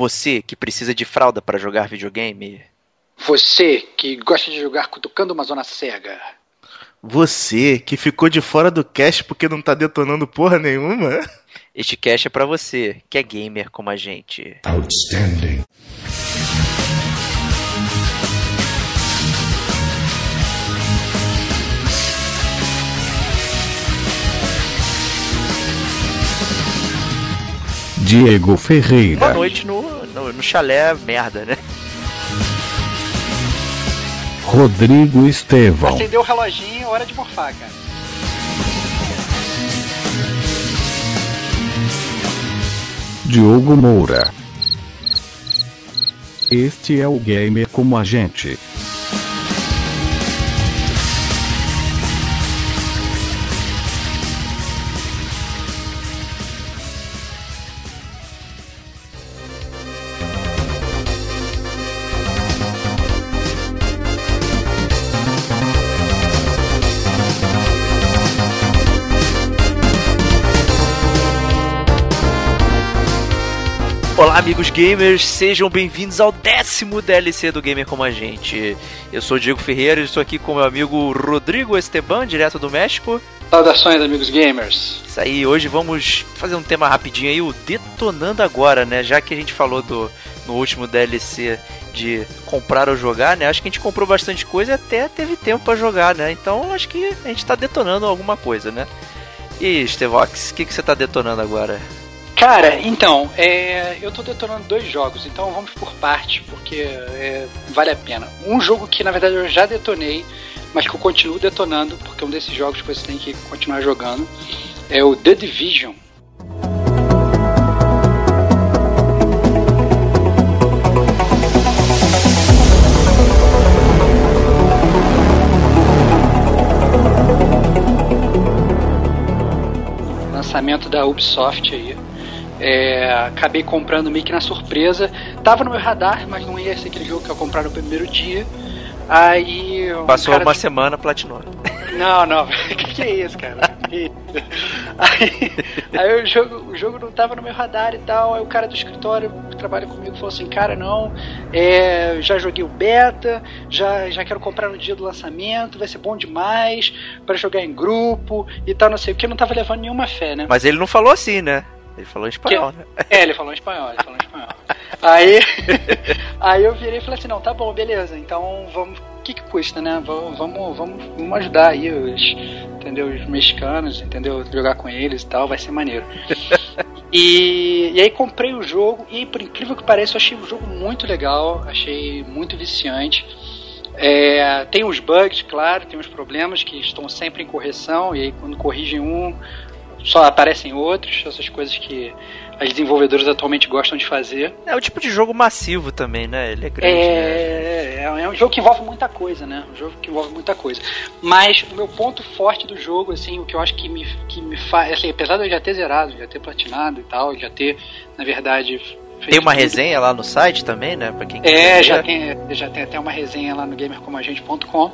Você que precisa de fralda para jogar videogame. Você que gosta de jogar cutucando uma zona cega. Você que ficou de fora do cast porque não tá detonando porra nenhuma. Este cast é para você que é gamer como a gente. Outstanding. Diego Ferreira. Boa noite no, no, no chalé merda, né? Rodrigo Estevão. Acendeu o reloginho, hora de morfar, cara. Diogo Moura. Este é o Gamer como a gente. Olá, amigos gamers, sejam bem-vindos ao décimo DLC do Gamer Como a Gente. Eu sou o Diego Ferreira e estou aqui com meu amigo Rodrigo Esteban, direto do México. Saudações, amigos gamers. Isso aí, hoje vamos fazer um tema rapidinho aí, o Detonando Agora, né? Já que a gente falou do, no último DLC de comprar ou jogar, né? Acho que a gente comprou bastante coisa e até teve tempo para jogar, né? Então acho que a gente tá detonando alguma coisa, né? E aí, Stevox, o que, que você tá detonando agora? Cara, então, é, eu tô detonando dois jogos, então vamos por parte, porque é, vale a pena. Um jogo que na verdade eu já detonei, mas que eu continuo detonando, porque é um desses jogos que você tem que continuar jogando, é o The Division. Lançamento da Ubisoft aí. É, acabei comprando meio que na surpresa. Tava no meu radar, mas não ia ser aquele jogo que eu comprar no primeiro dia. Aí. um Passou uma de- semana, platinou. Não, não, que, que é isso, cara? Aí, aí o, jogo, o jogo não tava no meu radar e tal. Aí o cara do escritório que trabalha comigo falou assim: Cara, não, é, já joguei o beta, já, já quero comprar no dia do lançamento, vai ser bom demais pra jogar em grupo e tal, não sei o que. Eu não tava levando nenhuma fé, né? Mas ele não falou assim, né? Ele falou em espanhol, né? É, ele falou em espanhol, ele falou em espanhol. Aí, aí eu virei e falei assim, não, tá bom, beleza, então vamos. O que, que custa, né? Vamos, vamos, vamos, vamos ajudar aí os, entendeu? os mexicanos, entendeu? Jogar com eles e tal, vai ser maneiro. E, e aí comprei o jogo e por incrível que pareça, eu achei o jogo muito legal, achei muito viciante. É, tem os bugs, claro, tem os problemas que estão sempre em correção, e aí quando corrigem um, só aparecem outros, essas coisas que as desenvolvedoras atualmente gostam de fazer. É o tipo de jogo massivo também, né? Ele é grande, né? É, é, é um jogo que envolve muita coisa, né? Um jogo que envolve muita coisa. Mas o meu ponto forte do jogo, assim, o que eu acho que me, que me faz. Assim, apesar de eu já ter zerado, já ter platinado e tal, já ter, na verdade. Tem uma tudo- resenha lá no site também, né? Pra quem É, quiser já tem, já tem até uma resenha lá no gamercomagente.com.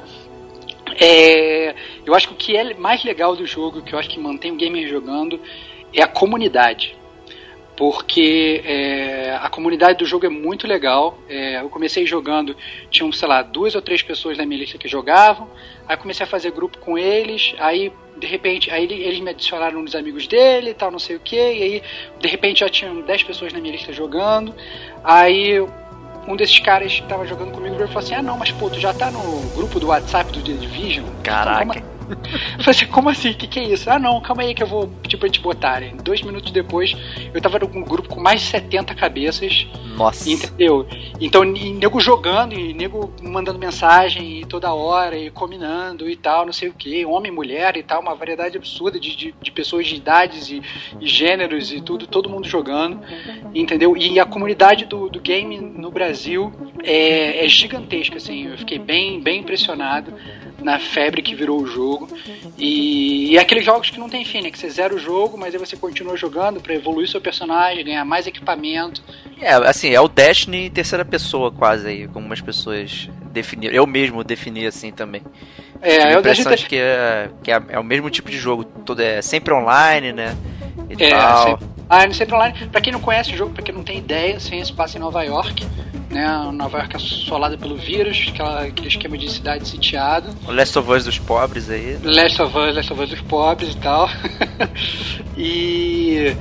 É, eu acho que o que é mais legal do jogo, que eu acho que mantém o gamer jogando, é a comunidade. Porque é, a comunidade do jogo é muito legal. É, eu comecei jogando, tinham, sei lá, duas ou três pessoas na minha lista que jogavam. Aí comecei a fazer grupo com eles. Aí, de repente, aí ele- eles me adicionaram nos amigos dele e tal, não sei o que. E aí, de repente, já tinham 10 pessoas na minha lista jogando. Aí um desses caras que tava jogando comigo ele falou assim: Ah, não, mas pô, tu já tá no grupo do WhatsApp do The Division? Caraca. Como- Eu falei assim: Como assim? O que, que é isso? Ah, não, calma aí que eu vou pedir pra te botarem. Dois minutos depois, eu tava num grupo com mais de 70 cabeças, Nossa. entendeu? Então, e nego jogando, e nego mandando mensagem e toda hora, e combinando e tal, não sei o que, homem, mulher e tal, uma variedade absurda de, de, de pessoas de idades e, e gêneros e tudo, todo mundo jogando, entendeu? E a comunidade do, do game no Brasil é, é gigantesca, assim, eu fiquei bem, bem impressionado na febre que virou o jogo. E, e é aqueles jogos que não tem fim, né? Que você zera o jogo, mas aí você continua jogando pra evoluir seu personagem, ganhar mais equipamento. É, assim, é o Destiny em terceira pessoa, quase aí, como as pessoas definiram. Eu mesmo defini assim também. É, Tive a eu impressão de que, é, que é, é o mesmo tipo de jogo, tudo é sempre online, né? E É, tal. sempre- online, sempre online. Pra quem não conhece o jogo, pra quem não tem ideia, sem se passa em Nova York. Né? Nova York assolada pelo vírus, aquela, aquele esquema de cidade sitiada. O Last of Us dos pobres aí. Last of Us, Last of Us dos pobres e tal. e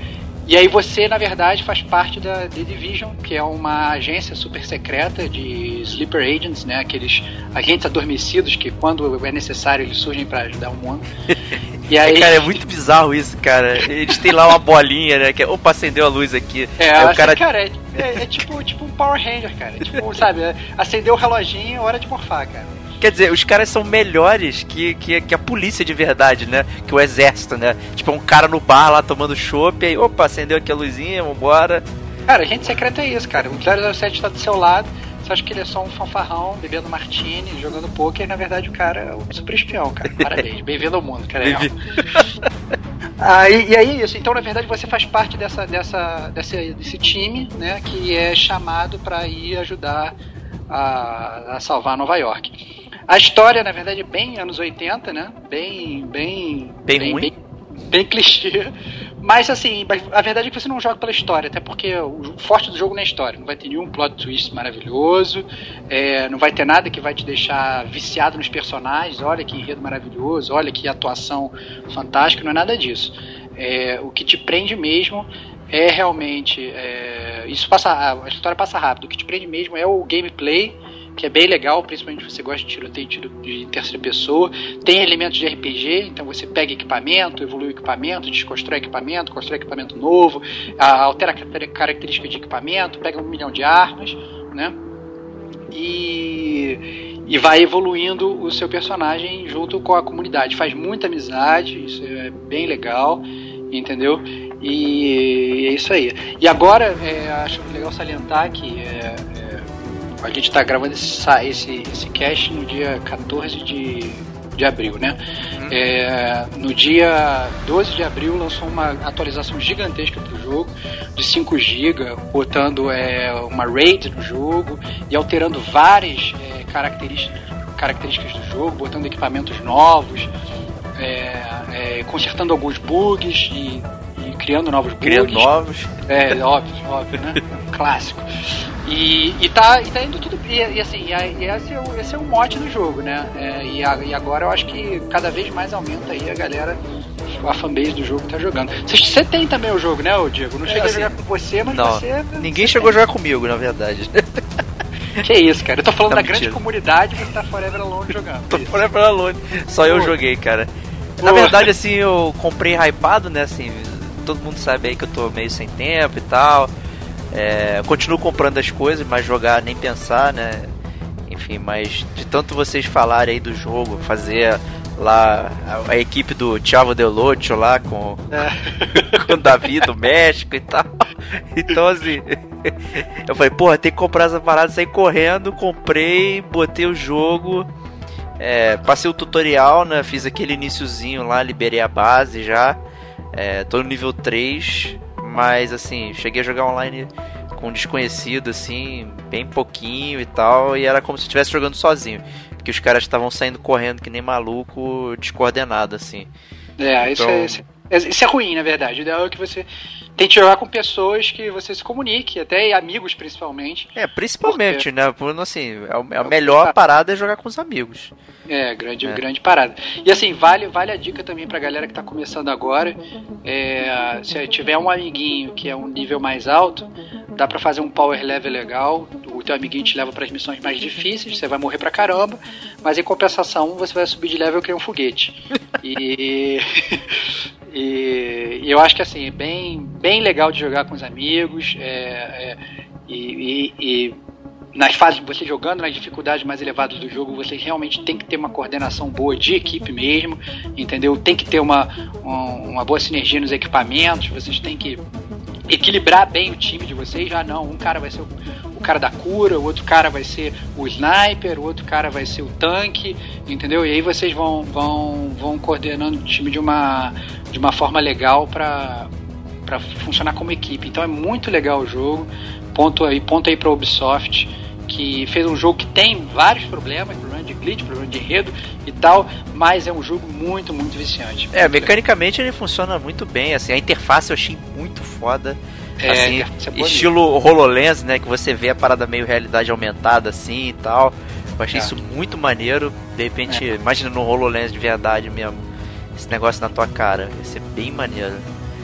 e aí você, na verdade, faz parte da The Division, que é uma agência super secreta de sleeper agents, né? Aqueles agentes adormecidos que quando é necessário eles surgem para ajudar o mundo. E aí... cara, é muito bizarro isso, cara. Eles têm lá uma bolinha, né? Que é, opa, acendeu a luz aqui. É, aí o cara... cara é, é, é, tipo, tipo um Power Ranger, cara. É tipo, sabe, acendeu o reloginho, hora de morfar, cara. Quer dizer, os caras são melhores que, que, que, a polícia de verdade, né? Que o exército, né? Tipo, um cara no bar lá tomando chopp, aí, opa, acendeu aqui a luzinha, vambora. Cara, a gente secreta é isso, cara. O 007 tá do seu lado, você acha que ele é só um fanfarrão, bebendo martini, jogando poker, e na verdade o cara é o super espião, cara. Parabéns, bem-vindo ao mundo, cara. É ah, e, e, aí isso, então na verdade você faz parte dessa, dessa, desse, desse time, né, que é chamado para ir ajudar a, a salvar Nova York. A história, na verdade, é bem anos 80, né? Bem. Bem. Bem, bem ruim. Bem, bem clichê. Mas assim, a verdade é que você não joga pela história, até porque o forte do jogo não é a história. Não vai ter nenhum plot twist maravilhoso, é, não vai ter nada que vai te deixar viciado nos personagens. Olha que enredo maravilhoso, olha que atuação fantástica, não é nada disso. É, o que te prende mesmo é realmente. É, isso passa. A história passa rápido. O que te prende mesmo é o gameplay que é bem legal, principalmente se você gosta de tiroteio tiro de terceira pessoa. Tem elementos de RPG, então você pega equipamento, evolui o equipamento, desconstrói equipamento, constrói equipamento novo, altera a característica de equipamento, pega um milhão de armas, né? E, e vai evoluindo o seu personagem junto com a comunidade. Faz muita amizade, isso é bem legal, entendeu? E é isso aí. E agora, é, acho legal salientar que é, a gente está gravando esse, esse, esse cast no dia 14 de, de abril, né? Uhum. É, no dia 12 de abril lançou uma atualização gigantesca do jogo, de 5 GB, botando é, uma raid no jogo e alterando várias é, características, características do jogo, botando equipamentos novos, é, é, consertando alguns bugs e, e criando novos bugs. Criando novos. É, óbvio, óbvio, né? clássico. E, e, tá, e tá indo tudo. E, e assim, e esse, é o, esse é o mote do jogo, né? É, e, a, e agora eu acho que cada vez mais aumenta aí a galera, a fanbase do jogo tá jogando. Você, tem também o jogo, né, Diego? Não cheguei é, assim, a jogar com você, mas não, você. Ninguém você chegou tem. a jogar comigo, na verdade. Que isso, cara? Eu tô falando tá da mentira. grande comunidade e você tá Forever Alone jogando. tô Forever Alone. Só Pô. eu joguei, cara. Pô. Na verdade, assim, eu comprei hypado, né? Assim, todo mundo sabe aí que eu tô meio sem tempo e tal. É, continuo comprando as coisas, mas jogar nem pensar, né? Enfim, mas de tanto vocês falarem aí do jogo, fazer lá a, a equipe do Thiago Del Locho lá com, é. com o Davi do México e tal. Então assim, eu falei, porra, tem que comprar essa parada, saí correndo, comprei, botei o jogo, é, passei o tutorial, né? Fiz aquele iníciozinho lá, liberei a base já. É, tô no nível 3. Mas assim, cheguei a jogar online com um desconhecido, assim, bem pouquinho e tal, e era como se estivesse jogando sozinho. Porque os caras estavam saindo correndo que nem maluco, descoordenado, assim. É, então... isso, é, isso é ruim, na verdade. O ideal é que você tente jogar com pessoas que você se comunique, até amigos principalmente. É, principalmente, porque... né? Por, assim, é a melhor parada é jogar com os amigos. É, grande, é. grande parada. E assim, vale, vale a dica também pra galera que tá começando agora. É, se tiver um amiguinho que é um nível mais alto, dá para fazer um power level legal. O teu amiguinho te leva para as missões mais difíceis, você vai morrer pra caramba, mas em compensação você vai subir de level que é um foguete. E, e, e, eu acho que assim, é bem, bem legal de jogar com os amigos. É, é, e, e nas fases você jogando nas dificuldades mais elevadas do jogo, você realmente tem que ter uma coordenação boa de equipe mesmo, entendeu? Tem que ter uma, uma boa sinergia nos equipamentos, vocês têm que equilibrar bem o time de vocês. Já não, um cara vai ser o, o, cara da cura, o outro cara vai ser o sniper, o outro cara vai ser o tanque, entendeu? E aí vocês vão, vão, vão coordenando o time de uma, de uma forma legal para funcionar como equipe. Então é muito legal o jogo. Ponto aí, ponto aí para Ubisoft que fez um jogo que tem vários problemas, problema de glitch, problema de enredo e tal, mas é um jogo muito, muito viciante. É, mecanicamente ele funciona muito bem, assim, a interface eu achei muito foda. É, assim, é estilo HoloLens, né, que você vê a parada meio realidade aumentada assim e tal. Eu achei É. isso muito maneiro. De repente, imagina no HoloLens de verdade mesmo. Esse negócio na tua cara. Ia ser bem maneiro.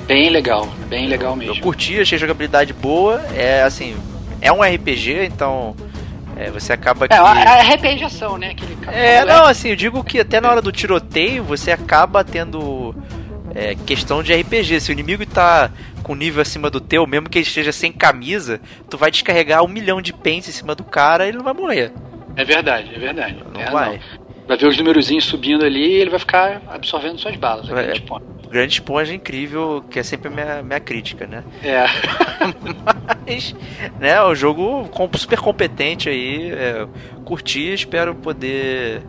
Bem legal, bem legal Eu mesmo. curti, achei jogabilidade boa. É assim, é um RPG, então é, você acaba que. É, a a arrependiação, né? Aquele É, não, assim, eu digo que até na hora do tiroteio você acaba tendo é, questão de RPG. Se o inimigo tá com nível acima do teu, mesmo que ele esteja sem camisa, tu vai descarregar um milhão de pens em cima do cara e ele não vai morrer. É verdade, é verdade. Não É, vai. Vai ver os numerozinhos subindo ali e ele vai ficar absorvendo suas balas. É. É. Grande esponja incrível, que é sempre a minha, minha crítica, né? é. Mas, né, o jogo super competente aí, é, curti, espero poder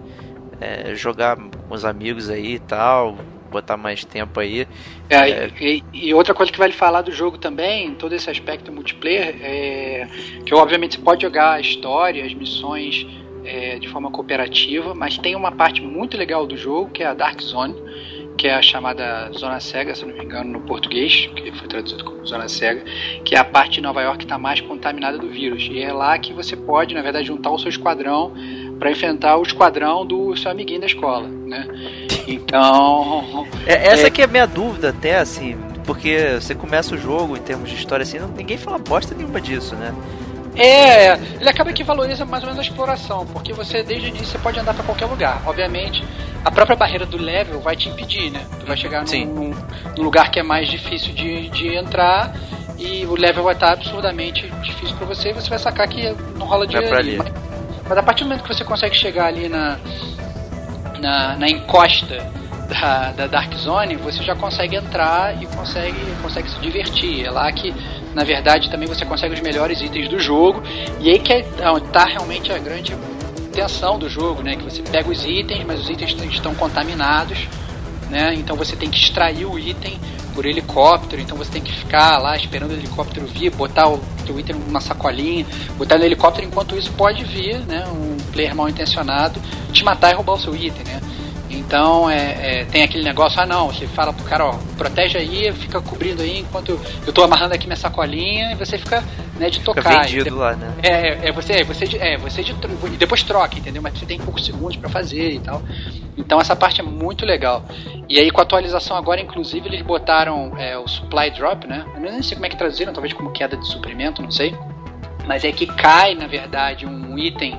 é, jogar com os amigos aí e tal, botar mais tempo aí. É, e, e outra coisa que vale falar do jogo também, todo esse aspecto multiplayer, é que obviamente você pode jogar a história, as missões é, de forma cooperativa, mas tem uma parte muito legal do jogo que é a Dark Zone, que é a chamada Zona Cega, se não me engano, no português, que foi traduzido como Zona Cega, que é a parte de Nova York que está mais contaminada do vírus. E é lá que você pode, na verdade, juntar o seu esquadrão para enfrentar o esquadrão do seu amiguinho da escola, né? Então, É, essa que é a minha dúvida até, assim, porque você começa o jogo em termos de história assim, ninguém fala bosta nenhuma disso, né? É, ele acaba que valoriza mais ou menos a exploração, porque você desde o início você pode andar para qualquer lugar. Obviamente, a própria barreira do level vai te impedir, né? Tu vai chegar Sim. num, num- num lugar que é mais difícil de, de entrar e o level vai estar absurdamente difícil para você e você vai sacar que não rola pra ali. ali. Mas, mas a partir do momento que você consegue chegar ali na, na, na encosta da, da Dark Zone, você já consegue entrar e consegue, consegue se divertir. É lá que, na verdade, também você consegue os melhores itens do jogo. E aí que está realmente a grande tensão do jogo, né? Que você pega os itens, mas os itens estão contaminados, né? Então você tem que extrair o item por helicóptero, então você tem que ficar lá esperando o helicóptero vir, botar o teu item numa sacolinha, botar no helicóptero, enquanto isso pode vir, né, um player mal intencionado te matar e roubar o seu item, né? Então é, é, tem aquele negócio, ah não, você fala pro cara, ó, protege aí, fica cobrindo aí enquanto eu tô amarrando aqui minha sacolinha e você fica né, de Fica tocar. E vendido lá, né? é, é você, é você, de, é você de, e depois troca, entendeu? Mas você tem poucos segundos pra fazer e tal. Então essa parte é muito legal. E aí com a atualização agora, inclusive, eles botaram é, o supply drop, né? Eu nem sei como é que traduziram, talvez como queda de suprimento, não sei. Mas é que cai, na verdade, um item,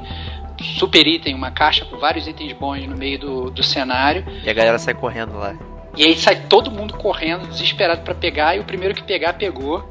super item, uma caixa com vários itens bons no meio do, do cenário. E a galera sai correndo lá. E aí sai todo mundo correndo, desesperado pra pegar, e o primeiro que pegar, pegou.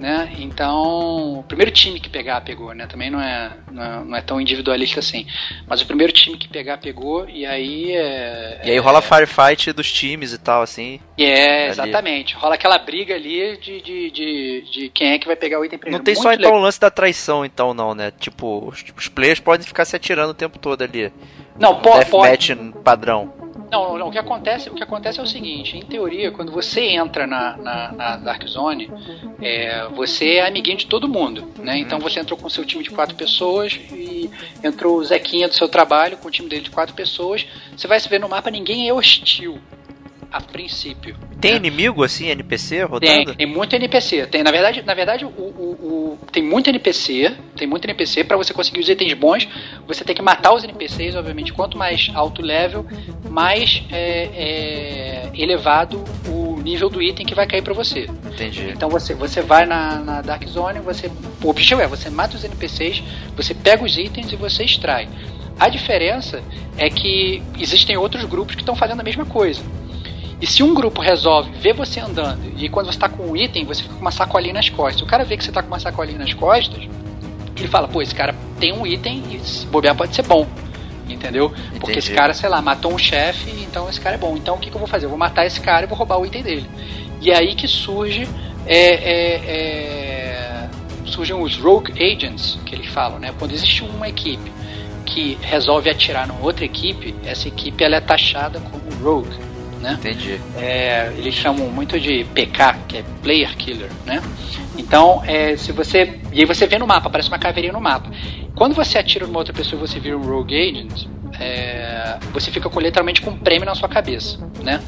Né? Então, o primeiro time que pegar, pegou, né? Também não é, não é, não é tão individualista assim. Mas o primeiro time que pegar, pegou, e aí é. E aí rola firefight dos times e tal, assim. É, ali. exatamente. Rola aquela briga ali de, de, de, de quem é que vai pegar o item primeiro. Não tem Muito só então o lance da traição, então, não, né? Tipo, os, os players podem ficar se atirando o tempo todo ali. Não, pode, pode. Deathmatch padrão. Não, não, o que acontece, o que acontece é o seguinte, em teoria, quando você entra na, na, na Dark Zone, é, você é amiguinho de todo mundo, né? Então você entrou com seu time de quatro pessoas e entrou o Zequinha do seu trabalho com o time dele de quatro pessoas. Você vai se ver no mapa, ninguém é hostil a princípio. Tem né? inimigo, assim, NPC Tem, rodando? tem muito NPC. Tem, na verdade, na verdade o, o- o- tem muito NPC. Tem muito NPC. Para você conseguir os itens bons, você tem que matar os NPCs, obviamente. Quanto mais alto level, mais é, é, elevado o nível do item que vai cair para você. Entendi. Então você, você vai na, na Dark Zone, você, o objetivo é você mata os NPCs, você pega os itens e você extrai. A diferença é que existem outros grupos que estão fazendo a mesma coisa. E se um grupo resolve ver você andando e quando você está com um item, você fica com uma sacolinha nas costas. O cara vê que você está com uma sacolinha nas costas, ele fala, pô, esse cara tem um item e se bobear pode ser bom. Entendeu? Porque esse Entendi. cara, sei lá, matou um chefe, então esse cara é bom. Então o que, que eu vou fazer? Eu vou matar esse cara e vou roubar o item dele. E é aí que surge é, é, é, surgem os rogue agents que eles falam, né? Quando existe uma equipe que resolve atirar numa outra equipe, essa equipe ela é taxada como rogue. Né? Entendi. É, eles chamam muito de PK, que é Player Killer, né? Então, é, se você. E aí você vê no mapa, aparece uma caveirinha no mapa. Quando você atira numa outra pessoa e você vira um Rogue Agent, é, você fica com, literalmente com um prêmio na sua cabeça, né?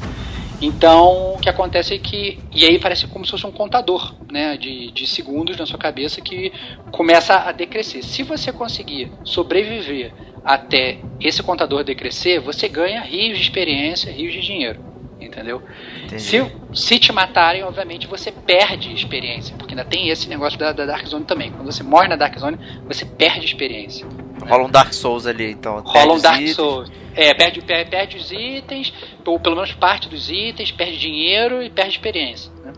Então, o que acontece é que. E aí parece como se fosse um contador né, de, de segundos na sua cabeça que começa a decrescer. Se você conseguir sobreviver até esse contador decrescer, você ganha rios de experiência, rios de dinheiro. Entendeu? Se, se te matarem, obviamente você perde experiência, porque ainda tem esse negócio da, da Dark Zone também. Quando você morre na Dark Zone, você perde experiência. Rola um Dark Souls ali, então. Rola um Dark itens. Souls. É, perde, perde, perde, os itens, ou pelo menos parte dos itens, perde dinheiro e perde experiência. Né?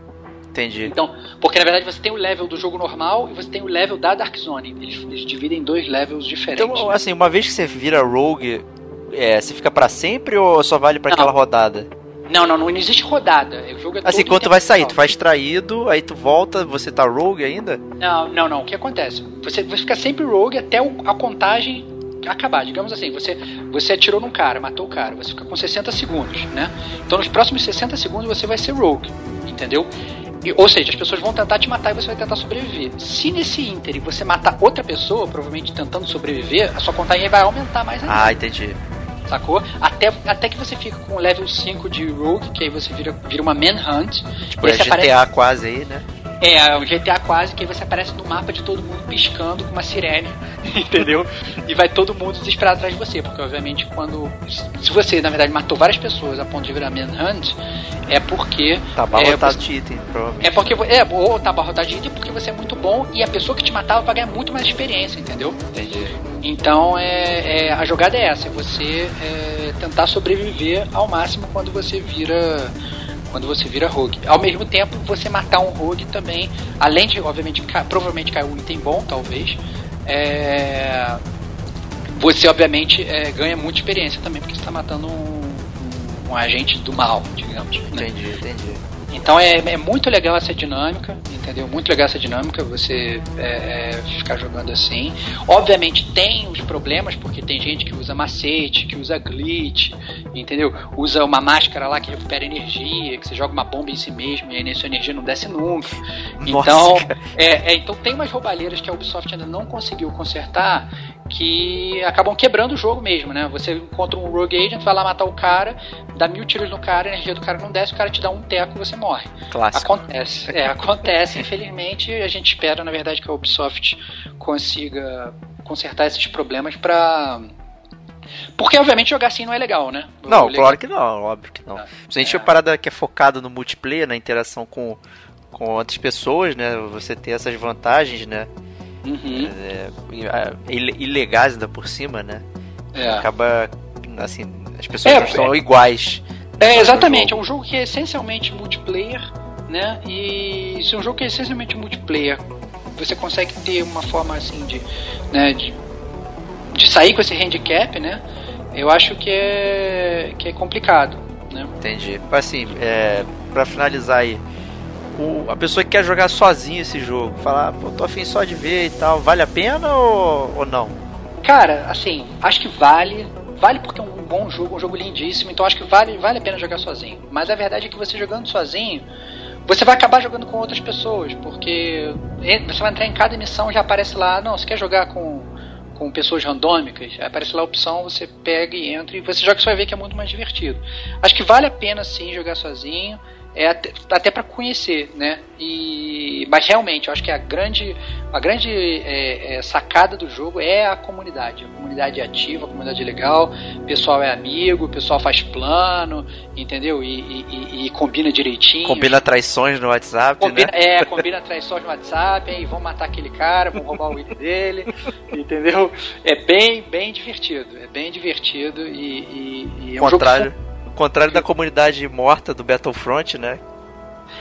Entendi. Então, porque na verdade você tem o level do jogo normal e você tem o level da Dark Zone. Eles, eles dividem em dois levels diferentes. Então, assim, uma vez que você vira Rogue, é, você fica para sempre ou só vale para aquela rodada? Não, não, não existe rodada. O jogo é assim, quando tu vai sair, tu faz traído, aí tu volta, você tá rogue ainda? Não, não, não. O que acontece? Você, você fica sempre rogue até a contagem acabar. Digamos assim, você, você atirou num cara, matou o cara, você fica com 60 segundos, né? Então nos próximos 60 segundos você vai ser rogue, entendeu? E, ou seja, as pessoas vão tentar te matar e você vai tentar sobreviver. Se nesse ínter você matar outra pessoa, provavelmente tentando sobreviver, a sua contagem vai aumentar mais ainda. Ah, entendi sacou? Até, até que você fica com o level 5 de Rogue, que aí você vira, vira uma Manhunt. Tipo, é GTA aparece... quase aí, né? É, o GTA quase, que aí você aparece no mapa de todo mundo piscando com uma sirene, entendeu? e vai todo mundo desesperado atrás de você, porque obviamente quando. Se você, na verdade, matou várias pessoas a ponto de virar Manhunt, é porque. Tá abarrotado é, de item, provavelmente. É porque. É, ou tá abarrotado de item porque você é muito bom e a pessoa que te matava vai ganhar muito mais experiência, entendeu? Entendi. Então é, é, a jogada é essa, é você é, tentar sobreviver ao máximo quando você vira quando você vira rogue. Ao mesmo tempo, você matar um rogue também, além de, obviamente, ca provavelmente cair um item bom, talvez, é, você, obviamente, é, ganha muita experiência também, porque você está matando um, um, um, agente do mal, digamos. Né? Entendi, entendi. Então é, é, muito legal essa dinâmica, entendeu? Muito legal essa dinâmica, você é, é, ficar jogando assim. Obviamente tem os problemas, porque tem gente que usa macete, que usa glitch, entendeu? Usa uma máscara lá que recupera energia, que você joga uma bomba em si mesmo e aí sua energia não desce nunca. Nossa, então, é, é, então tem umas roubalheiras que a Ubisoft ainda não conseguiu consertar que acabam quebrando o jogo mesmo, né? Você encontra um Rogue Agent, vai lá matar o cara, dá mil tiros no cara, a energia do cara não desce, o cara te dá um teco e você morre. Clássico. Acontece. É, acontece, infelizmente. A gente espera, na verdade, que a Ubisoft consiga consertar esses problemas pra. Porque, obviamente, jogar assim não é legal, né? Não, claro que não, óbvio que não. Se a gente é. parada que é focada no multiplayer, na interação com, com outras pessoas, né? Você ter essas vantagens, né? Uhum. É, é ilegais ainda por cima, né? É. Acaba, assim, as pessoas é, é. iguais. É, exatamente. É um jogo que é essencialmente multiplayer, né? E se é um jogo que é essencialmente multiplayer, você consegue ter uma forma, assim, de, né, de, de sair com esse handicap, né? Eu acho que é, que é complicado, né? Entendi. Assim, é, pra finalizar aí, o, a pessoa que quer jogar sozinho esse jogo, falar, pô, tô afim só de ver e tal, vale a pena ou, ou não? Cara, assim, acho que vale. Vale porque é um bom jogo, um jogo lindíssimo, então acho que vale, vale a pena jogar sozinho. Mas a verdade é que você jogando sozinho, você vai acabar jogando com outras pessoas, porque você vai entrar em cada missão já aparece lá, não, você quer jogar com, com pessoas randômicas, aparece lá a opção, você pega e entra e você joga, você vai ver que é muito mais divertido. Acho que vale a pena sim jogar sozinho é até, até para conhecer, né? E, mas realmente, eu acho que a grande, a grande é, é, sacada do jogo é a comunidade. A comunidade é ativa, a comunidade é legal, o pessoal é amigo, o pessoal faz plano, entendeu? E, e, e combina direitinho. Combina traições no WhatsApp, combina, né? É, combina traições no WhatsApp, aí vão matar aquele cara, vão roubar o item dele, entendeu? É bem, bem divertido, é bem divertido e, e é um Contrário. jogo contrário da comunidade morta do Battlefront, né?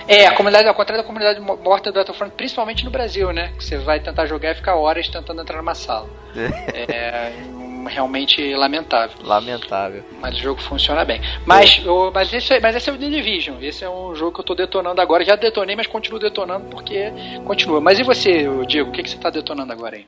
É, a comunidade, ao contrário da comunidade morta do Battlefront, principalmente no Brasil, né? Que você vai tentar jogar e ficar horas tentando entrar numa sala. É, realmente lamentável. Lamentável. Mas o jogo funciona bem. Mas, o, mas, esse, é, mas esse é o The Division. Esse é um jogo que eu tô detonando agora. Já detonei, mas continuo detonando porque continua. Mas e você, Diego? O que, que você tá detonando agora aí?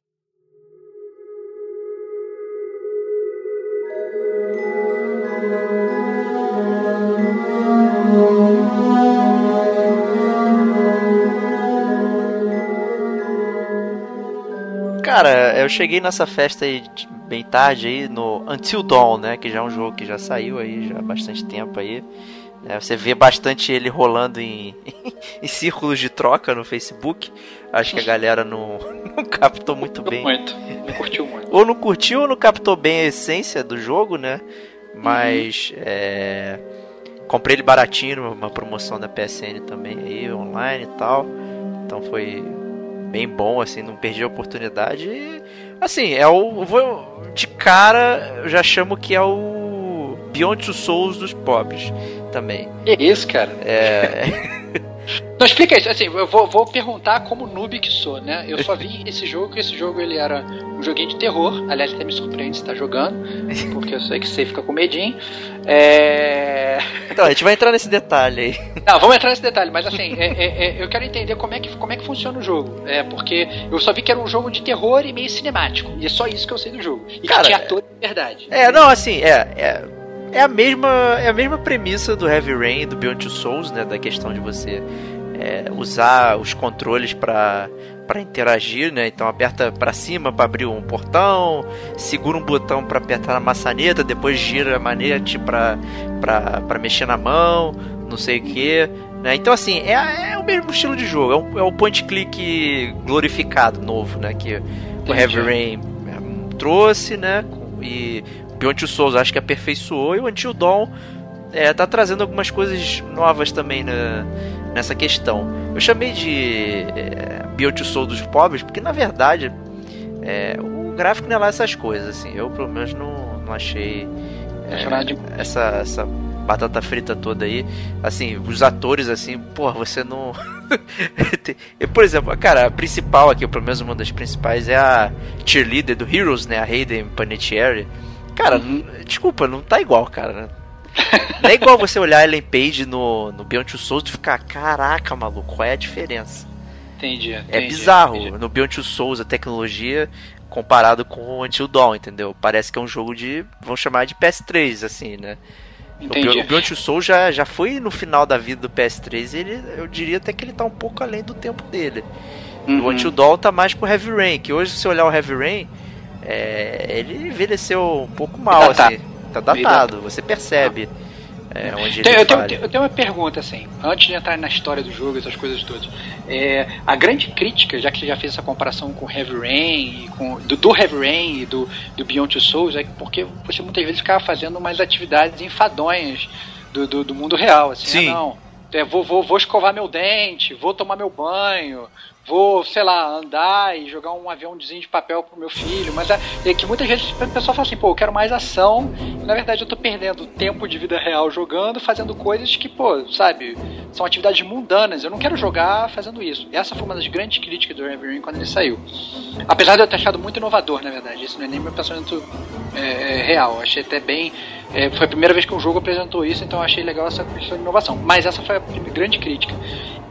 Cara, eu cheguei nessa festa aí bem tarde aí no Until Dawn, né? Que já é um jogo que já saiu aí já há bastante tempo aí. né, você vê bastante ele rolando em, em círculos de troca no Facebook. Acho que a galera não, não captou muito bem. Muito. Não curtiu muito. Ou não curtiu ou não captou bem a essência do jogo, né? Mas é, comprei ele baratinho numa promoção da PSN também aí, online e tal. Então foi bem bom, assim, não perdi a oportunidade. E, assim, é o. Vou, de cara, eu já chamo que é o Beyond Two Souls dos pobres também. Que isso, cara? É. Não, explica isso. Assim, eu vou, vou perguntar como noob que sou, né? Eu só vi esse jogo, que esse jogo ele era um joguinho de terror. Aliás, até me surpreende estar jogando, porque eu sei que você fica com medinho. É... Então, a gente vai entrar nesse detalhe aí. Não, vamos entrar nesse detalhe, mas assim, é- é- é, eu quero entender como é, que, como é que funciona o jogo. É, porque eu só vi que era um jogo de terror e meio cinemático. E é só isso que eu sei do jogo. E Cara, que tinha ator de verdade. É, não, assim, é, é, a mesma é a mesma premissa do Heavy Rain e do Beyond Two Souls, né, da questão de você é, usar os controles para para interagir, né? Então aperta para cima para abrir um portão, segura um botão para apertar na maçaneta, depois gira a manete para para mexer na mão, não sei o que, né? Então assim é, é o mesmo estilo de jogo, é um, é um point click glorificado novo, né? Que o Entendi. Heavy Rain é, trouxe, né? E Beyond Two Souls acho que aperfeiçoou e o Until Dawn é, tá trazendo algumas coisas novas também na, nessa questão. Eu chamei de é, Beyond Two Souls dos pobres porque na verdade é, o gráfico não é lá essas coisas, assim. Eu pelo menos não, não achei é, essa, essa batata frita toda aí. Assim, os atores, assim, porra, você não. Por exemplo, cara, a principal aqui, pelo menos uma das principais, é a cheerleader do Heroes, né? A Hayden Panettiere. Cara, Uhum. desculpa, não tá igual, cara. né? Não é igual você olhar a Ellen Page no, no Beyond Two Souls e ficar, caraca, maluco, qual é a diferença? Entendi. É entendi, bizarro. entendi. No Beyond Two Souls, a tecnologia comparado com o Until Dawn, entendeu? Parece que é um jogo de, vamos chamar de PS3, assim, né? O Entendi. Beyond- O Beyond Two Souls já, já foi no final da vida do PS3 e ele, eu diria até que ele tá um pouco além do tempo dele. Uhum. O Until Dawn tá mais pro Heavy Rain, que hoje se você olhar o Heavy Rain, é, ele envelheceu um pouco mal, Datado. assim. Tá datado, você percebe é, onde Tem- ele eu, tenho, eu tenho uma pergunta, assim, antes de entrar na história do jogo, essas coisas todas. É, a grande crítica, já que você já fez essa comparação com Heavy Rain, e com, do, do Heavy Rain e do, do Beyond Two Souls, é porque você muitas vezes ficava fazendo umas atividades enfadonhas do, do, do mundo real, assim, Sim. ah, não. é, vou, vou, vou escovar meu dente, vou tomar meu banho, vou, sei lá, andar e jogar um aviãozinho de papel pro meu filho. Mas é, é que muitas vezes a pessoa fala assim, pô, eu quero mais ação. E na verdade eu tô perdendo tempo de vida real jogando, fazendo coisas que, pô, sabe, são atividades mundanas. Eu não quero jogar fazendo isso. Essa foi uma das grandes críticas do Rain quando ele saiu. Apesar de eu ter achado muito inovador, na verdade. Isso não é nem meu pensamento é, é, real. Eu achei até bem. É, foi a primeira vez que um jogo apresentou isso, então eu achei legal essa questão de inovação. Mas essa foi a grande crítica.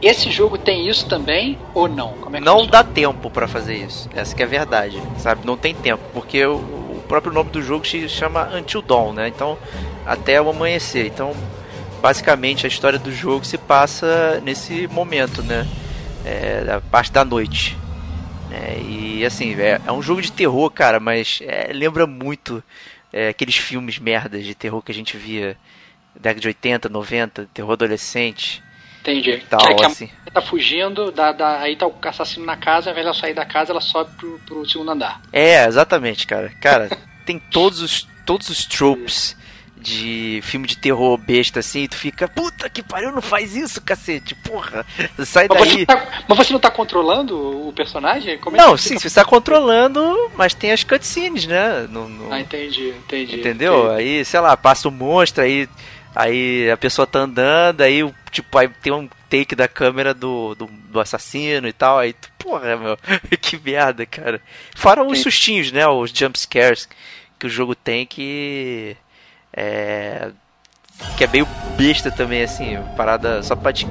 Esse jogo tem isso também ou não? É Não dá tempo pra fazer isso. Essa que é a verdade, sabe? Não tem tempo, porque o, o próprio nome do jogo se chama Until Dawn, né? Então, até o amanhecer. Então, basicamente a história do jogo se passa nesse momento, né? É, da parte da noite. É, e assim, é, é um jogo de terror, cara, mas é, lembra muito é, aqueles filmes merdas de terror que a gente via década de 80, 90, terror adolescente Entendi. tal, que, que a assim. tá fugindo, da, da- aí tá o assassino na casa, ao invés de ela sair da casa, ela sobe pro, pro segundo andar. É, exatamente, cara. Cara, tem todos os, todos os tropes de filme de terror besta assim, e tu fica, puta que pariu, não faz isso, cacete, porra. Sai Mas você, daí. não tá, mas você não tá controlando o personagem? Como é Não, que sim, você você tá controlando, mas tem as cutscenes, né? No, no- tá... Ah, entendi, entendi. entendeu? entendi. Aí, sei lá, passa o monstro, aí, aí a pessoa tá andando, aí, o- tipo, aí tem um take da câmera do, do, do assassino e tal, aí, tu, porra, meu, que merda, cara. Fora os sustinhos, né? Os jump scares que o jogo tem que. É. Que é meio besta também, assim, parada só pra te.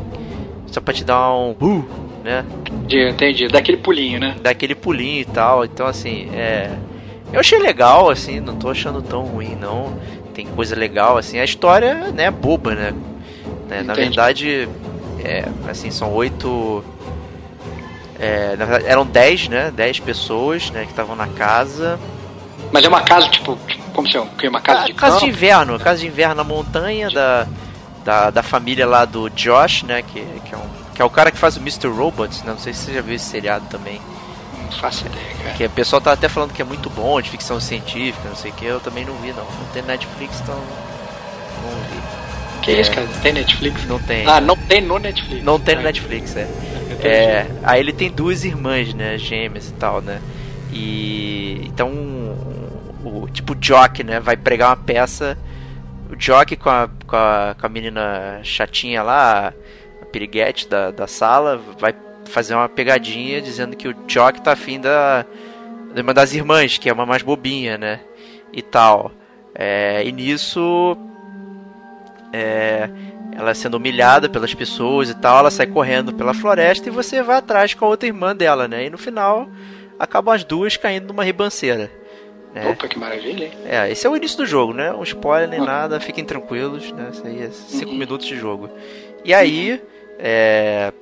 Só pra te dar um. Uh, né? Entendi, entendi. Daquele pulinho, né? Dar aquele pulinho e tal. Então, assim, é. Eu achei legal, assim, não tô achando tão ruim, não. Tem coisa legal, assim. A história, né, é boba, né? Né, Na verdade, é, assim, são oito. É, na verdade, eram 10, né? 10 pessoas né, que estavam na casa. Mas é uma casa, tipo, como se é uma casa de Ah, casa de inverno, casa de inverno na montanha da, da, da família lá do Josh, né? Que, que, é um, que é o cara que faz o Mr. Robots, né? Não sei se você já viu esse seriado também. Não faço ideia, cara. Que o pessoal tá até falando que é muito bom, de ficção científica, não sei o que, eu também não vi não. Não tem Netflix, então. Não vi. Que É. isso, cara? Tem Netflix? Não tem. Ah, não tem no Netflix. Não tem no Netflix, é. É, aí ele tem duas irmãs, né, gêmeas e tal, né? E então o, o tipo Jock, né, vai pregar uma peça. O Jock com a, com a, com a menina chatinha lá, a piriguete da, da sala, vai fazer uma pegadinha dizendo que o Jock tá afim da, de uma das irmãs, que é uma mais bobinha, né? E tal. É, e nisso é, ela sendo humilhada pelas pessoas e tal, ela sai correndo pela floresta e você vai atrás com a outra irmã dela, né? E no final acabam as duas caindo numa ribanceira. Né? Opa, que maravilha, hein? É, esse é o início do jogo, né? Um spoiler nem Ah. nada, fiquem tranquilos, né? Isso aí é 5 Uhum. minutos de jogo. E aí, é,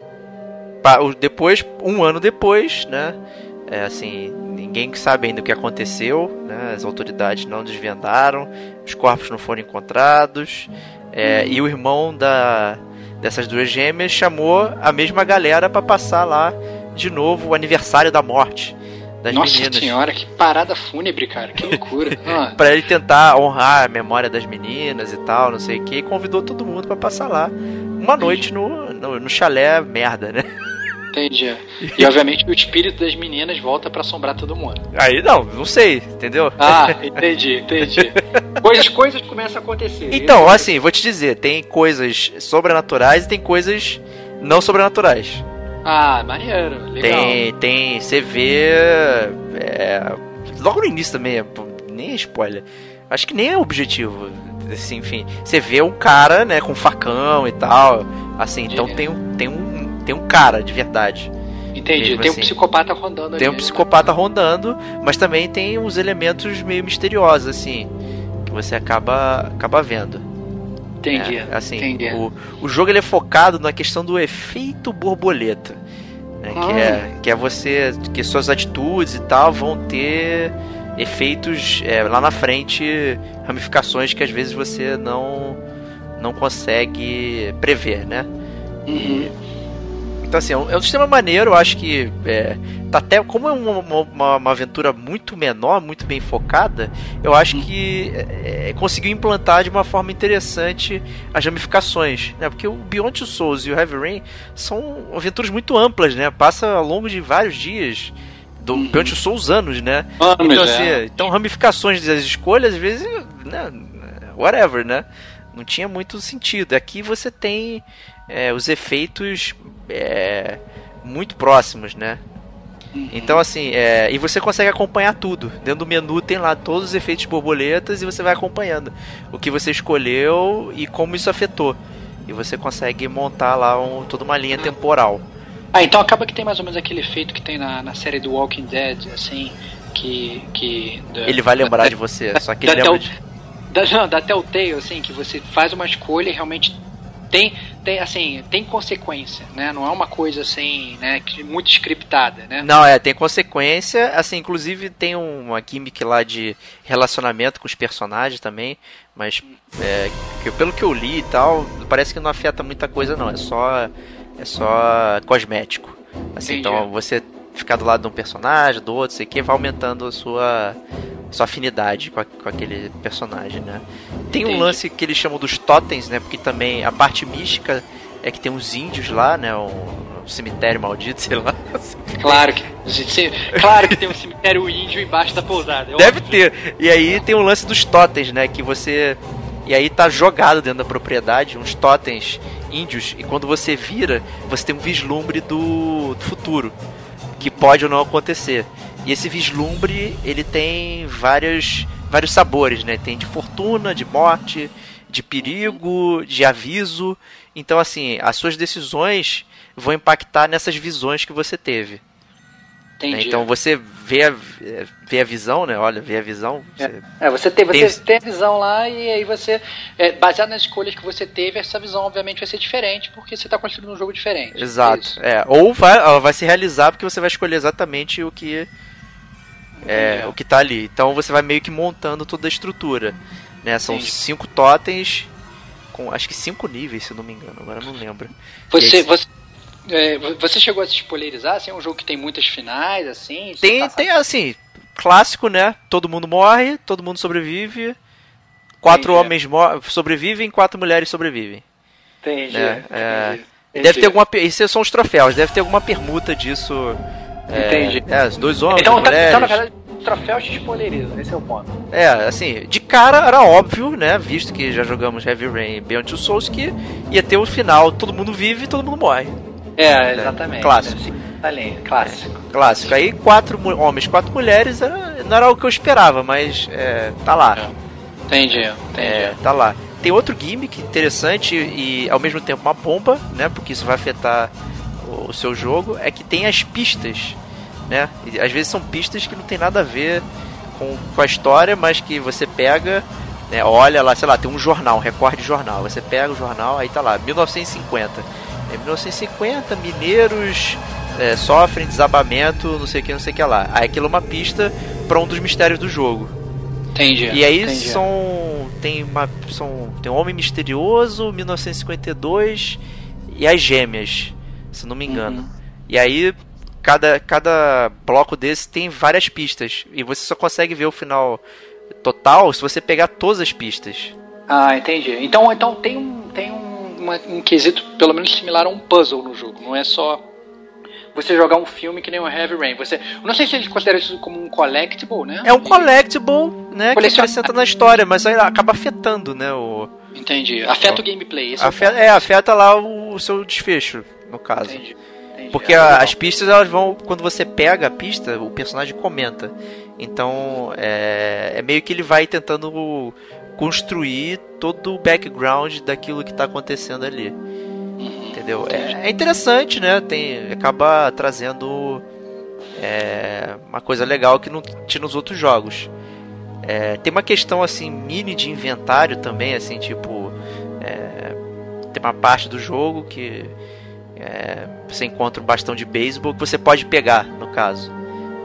pa- o- depois, um ano depois, né? É, assim, ninguém sabe ainda o que aconteceu, né? As autoridades não desvendaram, os corpos não foram encontrados, é, e o irmão da, dessas duas gêmeas chamou a mesma galera pra passar lá de novo o aniversário da morte das Nossa meninas. senhora, que parada fúnebre, cara. Que loucura. Ah, Pra ele tentar honrar a memória das meninas e tal, não sei o que, e convidou todo mundo pra passar lá uma noite no, no, no chalé merda, né? entendi. E obviamente o espírito das meninas volta pra assombrar todo mundo. Aí não, não sei, entendeu? Ah, entendi, entendi. Coisas, coisas começam a acontecer. Então, assim, vou te dizer, tem coisas sobrenaturais e tem coisas não sobrenaturais. Ah, maneiro, legal. Tem, tem, você vê. é, logo no início também, é, nem é spoiler. Acho que nem é objetivo. Assim, enfim, você vê um cara, né, com facão e tal. Assim, então É. tem um, tem um, tem um cara de verdade. Entendi. mesmo Tem assim. um psicopata rondando Tem um ali. né? psicopata rondando, mas também tem uns elementos meio misteriosos, assim, que você acaba, acaba vendo. Entendi. É, assim, entendi. o, o jogo ele é focado na questão do efeito borboleta. né, que, Ah. é, que é você. que suas atitudes e tal vão ter efeitos é, lá na frente, ramificações que às vezes você não, não consegue prever, né? Uhum. Então assim, é um, é um sistema maneiro, eu acho que é, tá até como é uma, uma, uma aventura muito menor, muito bem focada, eu acho que é, é, conseguiu implantar de uma forma interessante as ramificações, né? Porque o Beyond Two Souls e o Heavy Rain são aventuras muito amplas, né? Passa ao longo de vários dias. Do Uhum. Beyond Two Souls anos, né? Anos, Então, é. assim, então ramificações das escolhas, às vezes, né, whatever, né? Não tinha muito sentido. Aqui você tem é, os efeitos é, muito próximos, né? Uhum. Então, assim, é, e você consegue acompanhar tudo. Dentro do menu tem lá todos os efeitos borboletas e você vai acompanhando o que você escolheu e como isso afetou. E você consegue montar lá um- toda uma linha temporal. Ah, então acaba que tem mais ou menos aquele efeito que tem na, na série do Walking Dead, assim, que. que da- Ele vai lembrar da, de você, só que ele lembra Tell- de... da, não, da Telltale, assim, que você faz uma escolha e realmente tem, tem assim, tem consequência, né? Não é uma coisa assim, né, muito scriptada, né? Não, é, tem consequência. Assim, inclusive tem uma gimmick lá de relacionamento com os personagens também. Mas é, que, pelo que eu li e tal, parece que não afeta muita coisa não. É só. É só cosmético. Assim, Entendi. então você ficar do lado de um personagem, do outro, sei que, vai aumentando a sua. Sua afinidade com, a- com aquele personagem, né? Tem um Entendi. lance que eles chamam dos totens, né? Porque também a parte mística é que tem uns índios lá, né? Um, um cemitério maldito, sei lá. Claro que, se- claro que tem um cemitério índio embaixo da pousada. é Deve óbvio. ter. E aí tem o lance dos totens, né? Que você. E aí tá jogado dentro da propriedade uns totens índios. E quando você vira, você tem um vislumbre do, do futuro. Que pode ou não acontecer. E esse vislumbre, ele tem vários, vários sabores, né? Tem de fortuna, de morte, de perigo, de aviso. Então, assim, as suas decisões vão impactar nessas visões que você teve. Entendi. Então você vê a, vê a visão, né? Olha, vê a visão. Você... É, você, tem, você Tem- tem a visão lá e aí você, é, baseado nas escolhas que você teve, essa visão obviamente vai ser diferente porque você está construindo um jogo diferente. Exato. É, ou vai, ela vai se realizar porque você vai escolher exatamente o que é, o que tá ali. Então você vai meio que montando toda a estrutura. Né? São Entendi. cinco totens com acho que cinco níveis, se não me engano, agora eu não lembro. Você, aí- você, é, você chegou a se spoilerizar? Assim, é um jogo que tem muitas finais, assim? Tem, passa- tem assim, clássico, né? Todo mundo morre, todo mundo sobrevive. Quatro Entendi. homens sobrevivem, quatro mulheres sobrevivem. Entendi. É, é. entendi, Deve ter alguma. Esses são os troféus, deve ter alguma permuta disso. É, Entendi. É, os dois homens, Então, tá, mulheres. então, na verdade, o troféu te spoileriza, esse é o ponto. É, assim, de cara era óbvio, né? Visto que já jogamos Heavy Rain e Beyond Two Souls, que ia ter o final, todo mundo vive e todo mundo morre. É, exatamente. Clássico. Assim, tá lindo, clássico. Clássico. Aí quatro homens, quatro mulheres, era- não era o que eu esperava, mas é, tá lá. Entendi, entendi. É, tá lá. Tem outro gimmick interessante e ao mesmo tempo uma bomba, né? Porque isso vai afetar o, o seu jogo. É que tem as pistas, né? E, às vezes são pistas que não tem nada a ver com, com a história, mas que você pega, né? Olha lá, sei lá, tem um jornal, um recorde de jornal. Você pega o jornal, aí tá lá, 1950. É 1950, mineiros é, sofrem desabamento, não sei o que, não sei o que lá. Aí aquilo é uma pista para um dos mistérios do jogo. Entendi. E aí entendi. são tem uma são tem um homem misterioso, 1952 e as gêmeas, se não me engano. Uhum. E aí cada cada bloco desse tem várias pistas e você só consegue ver o final total se você pegar todas as pistas. Ah, entendi. Então, então tem um tem um, uma- um quesito pelo menos similar a um puzzle no jogo. Não é só você jogar um filme que nem o Heavy Rain. Você, não sei se eles consideram isso como um collectible, né? É um collectible, né, que Coleciona- acrescenta na história, mas aí acaba afetando, né, o Entendi. Afeta o gameplay. Esse é o afeta, é, afeta lá o, o seu desfecho, no caso. Entendi. entendi. Porque Ah, a- as pistas, elas vão. Quando você pega a pista, o personagem comenta. Então, é, é meio que ele vai tentando construir todo o background daquilo que está acontecendo ali. Entendeu? É, é interessante, né? Tem, acaba trazendo é, uma coisa legal que não tinha nos outros jogos. É, tem uma questão assim mini de inventário também, assim tipo é, tem uma parte do jogo que é, você encontra um bastão de beisebol que você pode pegar, no caso.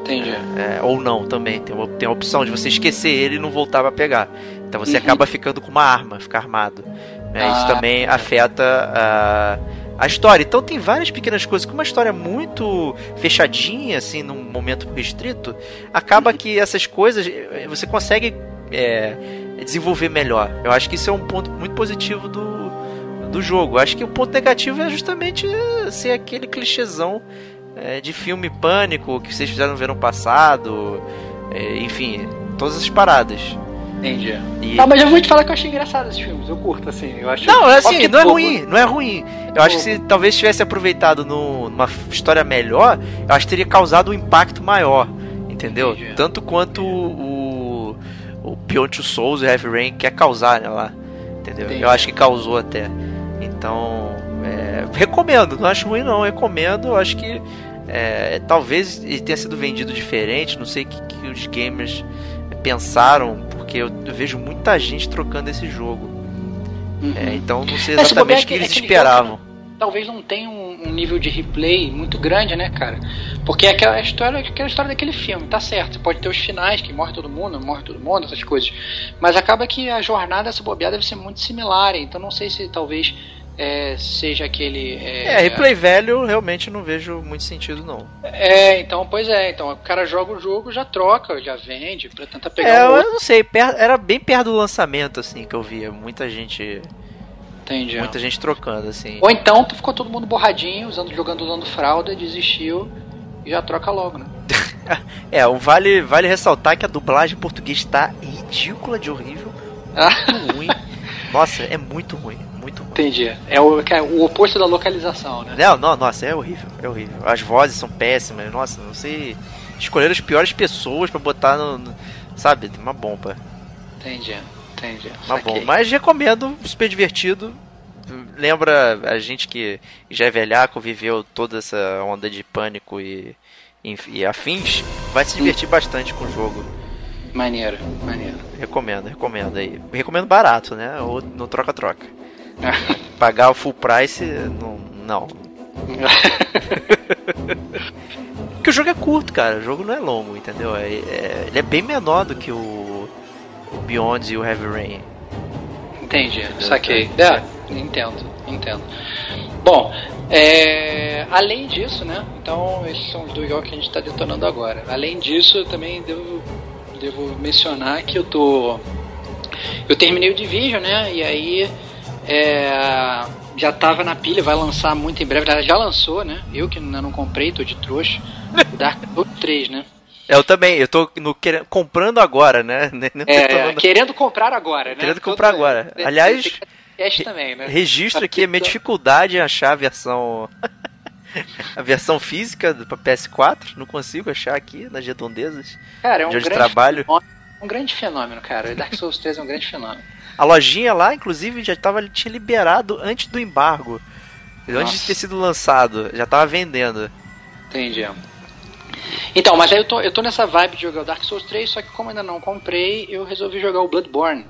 Entendi. É, ou não também. Tem, tem a opção de você esquecer ele e não voltar pra pegar. Então você acaba ficando com uma arma, ficar armado. né? Isso Ah, também afeta a, a história. Então tem várias pequenas coisas. Com uma história muito fechadinha, assim, num momento restrito, acaba que essas coisas eh, você consegue é, desenvolver melhor. Eu acho que isso é um ponto muito positivo do, do jogo. Eu acho que o ponto negativo é justamente eh, ser aquele clichêzão é, de filme pânico que vocês fizeram no verão passado, é, enfim, todas as paradas. Entendi. E- Não, mas eu vou te falar que eu achei engraçado esses filmes. Eu curto, assim. Eu acho Não, é assim, não é pouco. ruim, não é ruim. Eu acho que se talvez tivesse aproveitado no- numa história melhor, eu acho que teria causado um impacto maior, entendeu? Entendi. Tanto quanto o, o Beyond Two Souls e Heavy Rain quer causar né, lá, entendeu? Entendi. Eu acho que causou até. Então, é, recomendo, não acho ruim não, recomendo, eu acho que é, talvez ele tenha sido vendido diferente, não sei o que, que os gamers pensaram, porque eu, vejo muita gente trocando esse jogo. Uhum. É, então não sei É, exatamente o que é eles aquele esperavam. talvez não tenha um, um nível de replay muito grande, né, cara? Porque é aquela história, aquela história daquele filme, tá certo. Você pode ter os finais, que morre todo mundo, morre todo mundo, essas coisas. Mas acaba que a jornada, essa bobeada, deve ser muito similar. Então não sei se talvez é, seja aquele. É, É, replay velho realmente não vejo muito sentido não. É, então, pois é. Então o cara joga o jogo, já troca, já vende, pra tentar pegar É, um eu outro. não sei, per- era bem perto do lançamento assim que eu via muita gente, Entendi. muita gente trocando assim. Ou então tu ficou todo mundo borradinho, usando, jogando usando fralda, desistiu e já troca logo, né? É, o vale vale ressaltar que a dublagem em português tá ridícula de horrível, Ah, muito ruim. Nossa, é muito ruim, muito ruim. entendi. É o, é o oposto da localização, né? Não, não, nossa, é horrível, é horrível. As vozes são péssimas, nossa, não sei. Escolheram as piores pessoas pra botar no, no- sabe, tem uma bomba. Entendi, entendi. Uma Saquei. bomba. Mas recomendo, super divertido. Lembra a gente que já é velhaco, viveu toda essa onda de pânico e, enfim, e afins, vai se divertir bastante com o jogo. Maneiro, maneiro. Recomendo, recomendo aí. Recomendo barato, né? Ou no troca-troca. Pagar o full price, não. não. Porque o jogo é curto, cara. O jogo não é longo, entendeu? É, é- ele é bem menor do que o, Beyond e o Heavy Rain. Entendi, saquei. É, entendo, entendo. Bom, é, além disso, né? Então, esses são os dois jogos que a gente está detonando agora. Além disso, eu também devo, devo mencionar que eu tô. Eu terminei o Division, né? E aí. É, já tava na pilha, vai lançar muito em breve. Já- Já lançou, né? Eu que ainda não comprei, tô de trouxa. Dark Souls 3, né? Eu também, eu tô no, querendo, comprando agora, né? Nem- nem É, querendo comprar agora, né? Querendo comprar agora. Aliás, podcast também, né? Registro aqui, a minha dificuldade em achar a versão. a versão física do- pra PS4. Não consigo achar aqui nas redondezas. Cara, é um grande trabalho. fenômeno, um grande fenômeno, cara. Dark Souls 3 é um grande fenômeno. A lojinha lá, inclusive, já tava, tinha liberado antes do embargo. Antes de Nossa. ter sido lançado. Já tava vendendo. Entendi. Então, mas aí eu tô, eu tô nessa vibe de jogar o Dark Souls 3, só que como ainda não comprei, eu resolvi jogar o Bloodborne.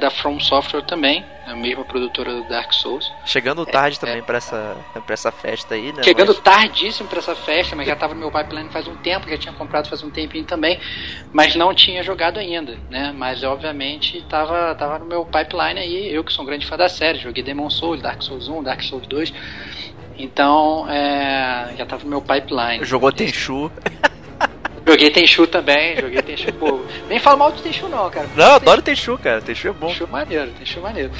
Da From Software também, a mesma produtora do Dark Souls. Chegando tarde também pra, essa, pra essa festa aí, né? Chegando Mas- tardíssimo pra essa festa, mas já tava no meu pipeline faz um tempo, já tinha comprado faz um tempinho também, mas não tinha jogado ainda, né? Mas obviamente tava, tava no meu pipeline aí, eu que sou um grande fã da série, joguei Demon Souls, Dark Souls 1, Dark Souls 2. Então, é, já tava no meu pipeline. Jogou Tenchu. Joguei Tenchu também, joguei Tenchu. Pô, nem falo mal de Tenchu não, cara. Não, eu adoro Tenchu, cara. Tenchu é bom. Tenchu maneiro, Tenchu maneiro.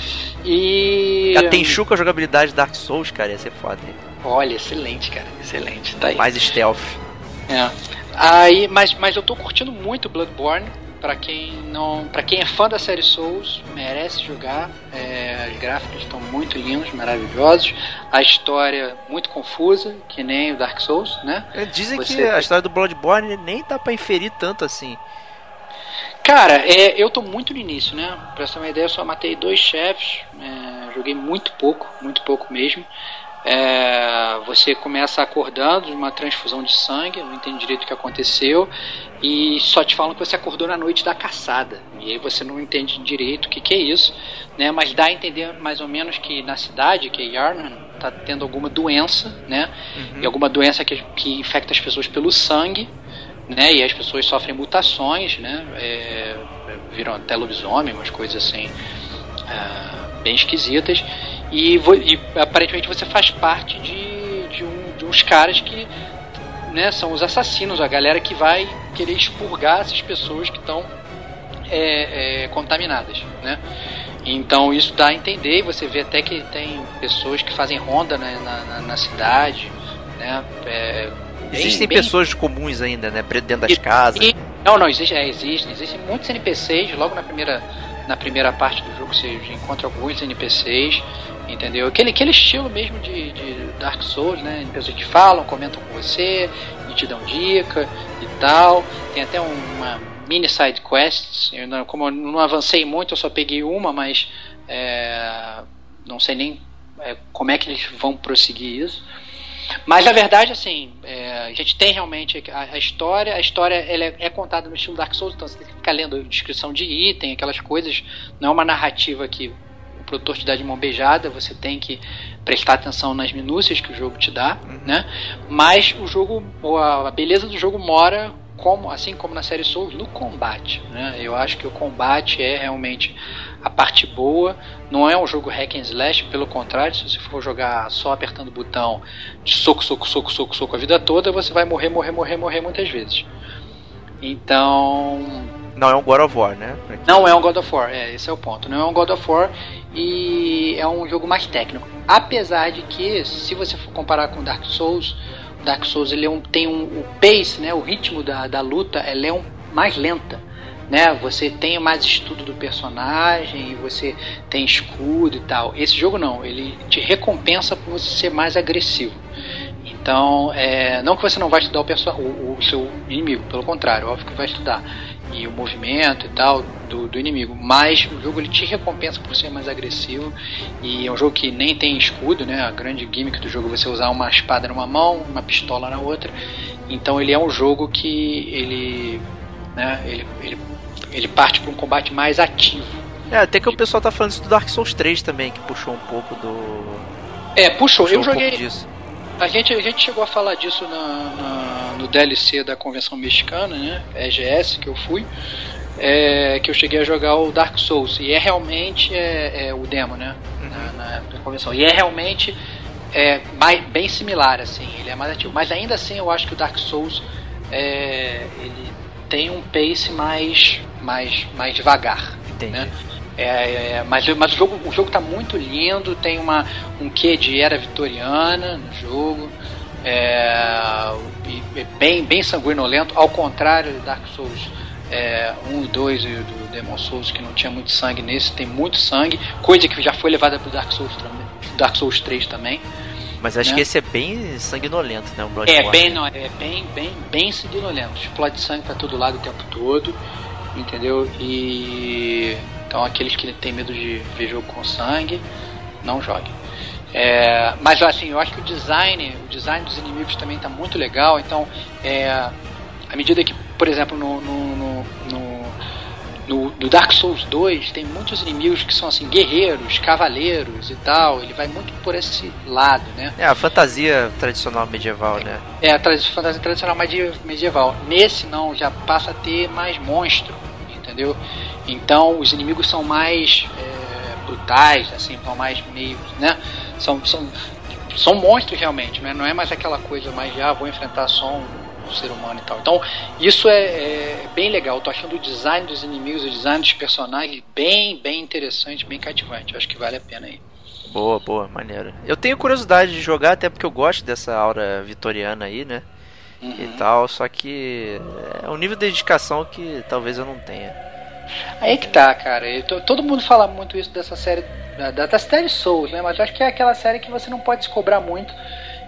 E. A Tenchu com a jogabilidade Dark Souls, cara, ia ser foda. hein? Olha, excelente, cara. Excelente. Tá aí. Mais stealth. É. Aí, mas, mas eu tô curtindo muito Bloodborne. Pra quem não, para quem é fã da série Souls, merece jogar. É, os gráficos estão muito lindos, maravilhosos. A história muito confusa, que nem o Dark Souls, né? Dizem Você- que a história do Bloodborne nem dá pra inferir tanto assim. Cara, é, eu tô muito no início, né? Pra você ter uma ideia, eu só matei dois chefes, é, joguei muito pouco, muito pouco mesmo. É, você começa acordando de uma transfusão de sangue, não entende direito o que aconteceu, e só te falam que você acordou na noite da caçada. E aí você não entende direito o que, que é isso, né? Mas dá a entender mais ou menos que na cidade, que é Yarman, tá tendo alguma doença, né? E alguma doença que, que infecta as pessoas pelo sangue, né? E as pessoas sofrem mutações, né? É, viram até lobisomem, umas coisas assim ah, bem esquisitas. E, e aparentemente você faz parte de, de, um, de uns caras que né, são os assassinos, a galera que vai querer expurgar essas pessoas que estão é, é, contaminadas, né? Então isso dá a entender, e você vê até que tem pessoas que fazem ronda né, na, na, na cidade, né? É, bem- Existem bem- pessoas comuns ainda, né? Dentro das casas. e- não, não, existe, é, existem. Existem muitos NPCs. Logo na primeira, na primeira parte do jogo você encontra alguns NPCs, entendeu? Aquele, aquele estilo mesmo de, de Dark Souls, né? NPCs que falam, comentam com você, e te dão dica e tal. Tem até uma mini side quests. Eu não, como eu não avancei muito, eu só peguei uma, mas é, não sei nem é, como é que eles vão prosseguir isso. Mas na verdade, assim, é, a gente tem realmente a, a história. A história ela é, é contada no estilo Dark Souls, então você tem que ficar lendo descrição de item, aquelas coisas. Não é uma narrativa que o produtor te dá de mão beijada, você tem que prestar atenção nas minúcias que o jogo te dá, né? Mas o jogo, a beleza do jogo mora como, assim como na série Souls, no combate. Né? Eu acho que o combate é realmente a parte boa. Não é um jogo hack and slash, pelo contrário, se você for jogar só apertando o botão de soco, soco, soco, soco, soco a vida toda, você vai morrer, morrer, morrer, morrer muitas vezes. Então, Não é um God of War, né? não é um God of War, é, esse é o ponto. Não é um God of War e é um jogo mais técnico. Apesar de que, se você for comparar com Dark Souls, Dark Souls ele é um, tem um, o pace, né, o ritmo da, da luta, ela é um, mais lenta. Né, você tem mais estudo do personagem, você tem escudo e tal. Esse jogo não, ele te recompensa por você ser mais agressivo. Então, é, não que você não vai estudar o, o, o, seu inimigo, pelo contrário, óbvio que vai estudar e o movimento e tal do, do, inimigo, mas o jogo ele te recompensa por ser mais agressivo e é um jogo que nem tem escudo, né? A grande gimmick do jogo é você usar uma espada numa mão, uma pistola na outra. Então ele é um jogo que ele, né? Ele, ele, ele parte para um combate mais ativo. É, até que o pessoal tá falando isso do Dark Souls 3 também, que puxou um pouco do. É, puxou. puxou eu um joguei. A gente, a gente chegou a falar disso na, na, no DLC da Convenção Mexicana, né? EGS, que eu fui. É, que eu cheguei a jogar o Dark Souls. E é realmente é, é o demo, né? Uhum. Na, na, convenção. E é realmente é, mais, bem similar, assim. Ele é mais ativo. Mas ainda assim, eu acho que o Dark Souls é, ele tem um pace mais, mais, mais devagar. Entendi. Né? É, é, mas mas o, jogo, o jogo tá muito lindo, tem uma, um quê de era vitoriana no jogo. É, é bem, bem sanguinolento, ao contrário do Dark Souls é, 1 e 2 e do Demon Souls, que não tinha muito sangue nesse, tem muito sangue, coisa que já foi levada pro Dark Souls, Dark Souls 3 também. Mas acho né? que esse é bem sanguinolento, né? O Bloodborne. É, bem, não, é bem, bem, bem sanguinolento. Explode sangue pra todo lado o tempo todo, entendeu? E então aqueles que têm medo de ver jogo com sangue, não joguem. É, mas assim, eu acho que o design, o design dos inimigos também está muito legal. Então, é, à medida que, por exemplo, no, no, no, no, no Dark Souls 2 tem muitos inimigos que são assim guerreiros, cavaleiros e tal. Ele vai muito por esse lado, né? É a fantasia tradicional medieval, né? É a tra fantasia tradicional medieval. Nesse não, já passa a ter mais monstro, entendeu? Então os inimigos são mais é, brutais, assim, são mais meio, né? São, são, são monstros realmente, né? não é mais aquela coisa mais ah, vou enfrentar só um, ser humano e tal. Então isso é, é bem legal. Tô achando o design dos inimigos, o design dos personagens bem, bem interessante, bem cativante. Eu acho que vale a pena aí. Boa, boa, maneira. Eu tenho curiosidade de jogar, até porque eu gosto dessa aura vitoriana aí, né? Uhum. E tal, só que é um nível de dedicação que talvez eu não tenha. Aí que tá, cara. todo mundo fala muito isso dessa série, da, da série Souls, né? Mas eu acho que é aquela série que você não pode se cobrar muito.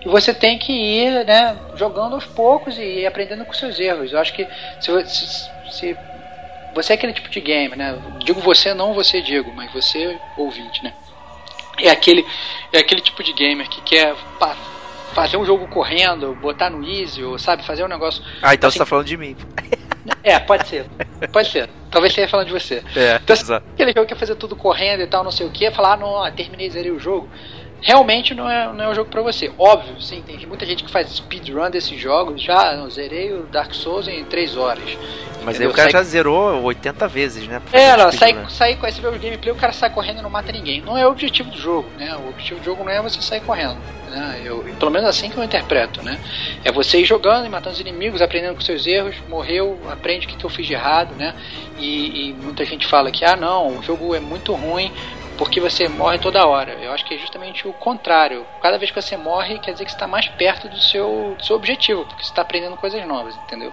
E você tem que ir, né, jogando aos poucos e aprendendo com seus erros. Eu acho que se, se, se você é aquele tipo de game, né? Digo você, não você digo, mas você ouvinte, né? É aquele, é aquele tipo de gamer que quer fazer um jogo correndo, botar no easy, ou sabe, fazer um negócio. Ah, então assim, você tá falando de mim. É, pode ser. Pode ser. Talvez esteja falando de você. É, então, exato. aquele jogo que quer fazer tudo correndo e tal, não sei o que, falar, ah, não, terminei, zerei o jogo. Realmente não é, não é um jogo pra você. Óbvio, sim, tem muita gente que faz speedrun desses jogos. Já não, zerei o Dark Souls em 3 horas. Mas entendeu? aí o cara sai... já zerou 80 vezes, né? É, não, sai, sai com esse gameplay, o cara sai correndo e não mata ninguém. Não é o objetivo do jogo, né? O objetivo do jogo não é você sair correndo. Né? Eu, pelo menos assim que eu interpreto, né? É você ir jogando e matando os inimigos, aprendendo com seus erros, morreu, aprende o que, que eu fiz de errado, né? E, e, muita gente fala que, ah não, o jogo é muito ruim porque você morre toda hora. Eu acho que é justamente o contrário. Cada vez que você morre, quer dizer que você está mais perto do seu, do seu objetivo, porque você está aprendendo coisas novas, entendeu?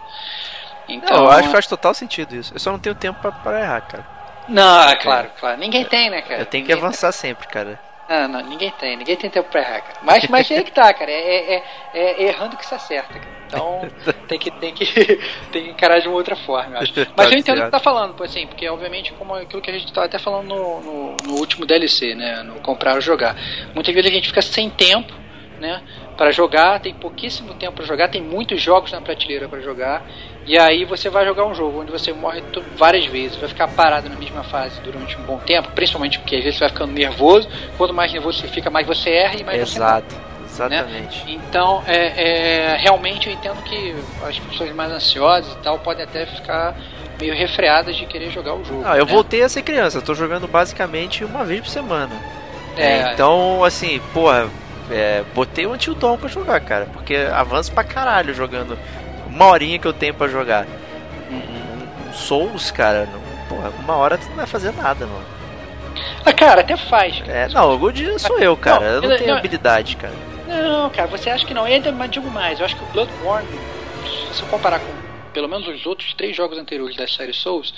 Então, não, eu acho que faz total sentido isso. Eu só não tenho tempo para errar, cara. Não, é claro, claro. Ninguém tem, né, cara? Eu tenho que ninguém avançar tem. sempre, cara. Não, não, ninguém tem, ninguém tem tempo pra errar, cara. Mas, mas é que tá, cara. É, é, é, errando que se acerta, cara. Então tem que, tem, que, tem que encarar de uma outra forma, eu acho. Mas eu entendo o que tá falando, assim, porque obviamente, como aquilo que a gente tava até falando no, no, no último DLC, né? No comprar ou jogar. Muitas vezes a gente fica sem tempo, né? Para jogar, tem pouquíssimo tempo para jogar, tem muitos jogos na prateleira para jogar e aí você vai jogar um jogo onde você morre várias vezes, vai ficar parado na mesma fase durante um bom tempo, principalmente porque às vezes você vai ficando nervoso. Quanto mais nervoso você fica, mais você erra e mais Exato. você morre. Exatamente. Né? Então, é, é, realmente eu entendo que as pessoas mais ansiosas e tal podem até ficar meio refreadas de querer jogar o jogo. Ah, eu né? voltei a ser criança, eu tô jogando basicamente uma vez por semana. É, é então, assim, porra, é, botei o Until Dawn pra jogar, cara, porque avança pra caralho jogando uma horinha que eu tenho para jogar. Um, um, Souls, cara, não, porra, uma hora tu não vai fazer nada, mano. Ah, cara, até faz. Cara. É, não, o Good sou eu, cara. Não, eu não tenho não, habilidade, cara. Não, cara, você acha que não. E ainda digo mais, eu acho que o Bloodborne, se eu comparar com pelo menos os outros três jogos anteriores da série Souls,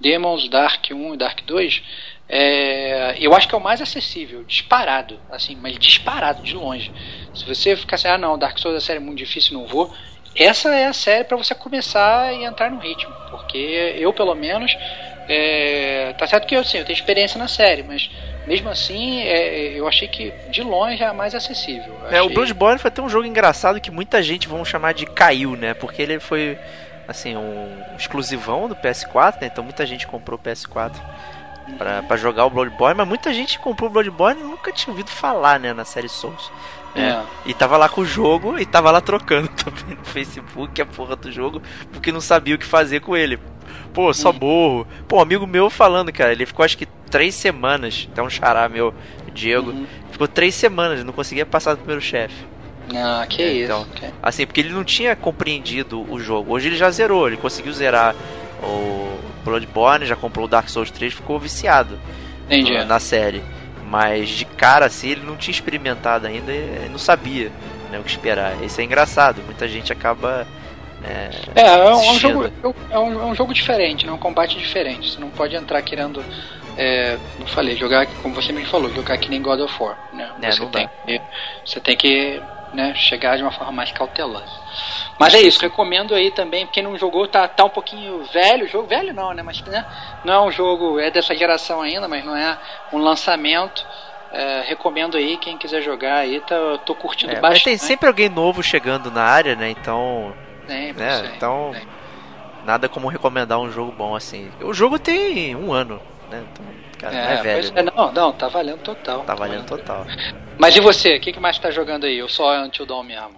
Demons, Dark 1 e Dark 2, é, eu acho que é o mais acessível, disparado, assim, mas disparado de longe. Se você ficar assim, ah não, Dark Souls é série muito difícil, não vou. Essa é a série para você começar e entrar no ritmo, porque eu pelo menos é, tá certo que eu, assim, eu tenho experiência na série, mas mesmo assim é, eu achei que de longe é a mais acessível. É, achei... o Bloodborne foi até um jogo engraçado que muita gente vão chamar de caiu, né? Porque ele foi assim um exclusivão do PS4, né? Então muita gente comprou o PS4 pra, pra jogar o Bloodborne, mas muita gente comprou o Bloodborne e nunca tinha ouvido falar, né, na série Souls. Né? É. E tava lá com o jogo e tava lá trocando também no Facebook a porra do jogo, porque não sabia o que fazer com ele. Pô, só burro. Pô, um amigo meu falando, cara, ele ficou acho que três semanas, até um xará meu, Diego, Uhum. ficou três semanas, não conseguia passar do primeiro chefe. Ah, que É, isso. então. que- Assim, porque ele não tinha compreendido o jogo. Hoje ele já zerou, ele conseguiu zerar o Bloodborne, já comprou o Dark Souls 3, ficou viciado Entendi. na série. Mas de cara assim, ele não tinha experimentado ainda e não sabia né, o que esperar. Isso é engraçado, muita gente acaba. é, É, é um, jogo, é, um, é um jogo diferente, né? um combate diferente. Você não pode entrar querendo, é, não falei, jogar, como você me falou, jogar que nem God of War. Né? É, você, não tem que, você tem que né, chegar de uma forma mais cautelosa. Mas é isso, recomendo aí também, quem não jogou tá, tá um pouquinho velho, jogo velho não, né? Mas né, não é um jogo, é dessa geração ainda, mas não é um lançamento. É, recomendo aí, quem quiser jogar aí, tá, eu tô curtindo é, mas bastante. tem sempre alguém novo chegando na área, né? Então, Sempre, né, sempre, então nada como recomendar um jogo bom assim. O jogo tem um ano, né? Então, cara, não é É, velho. né? é, não, não, tá valendo total. Tá valendo total. Mas e você? O que, que mais tá jogando aí? Eu só Until Dawn mesmo.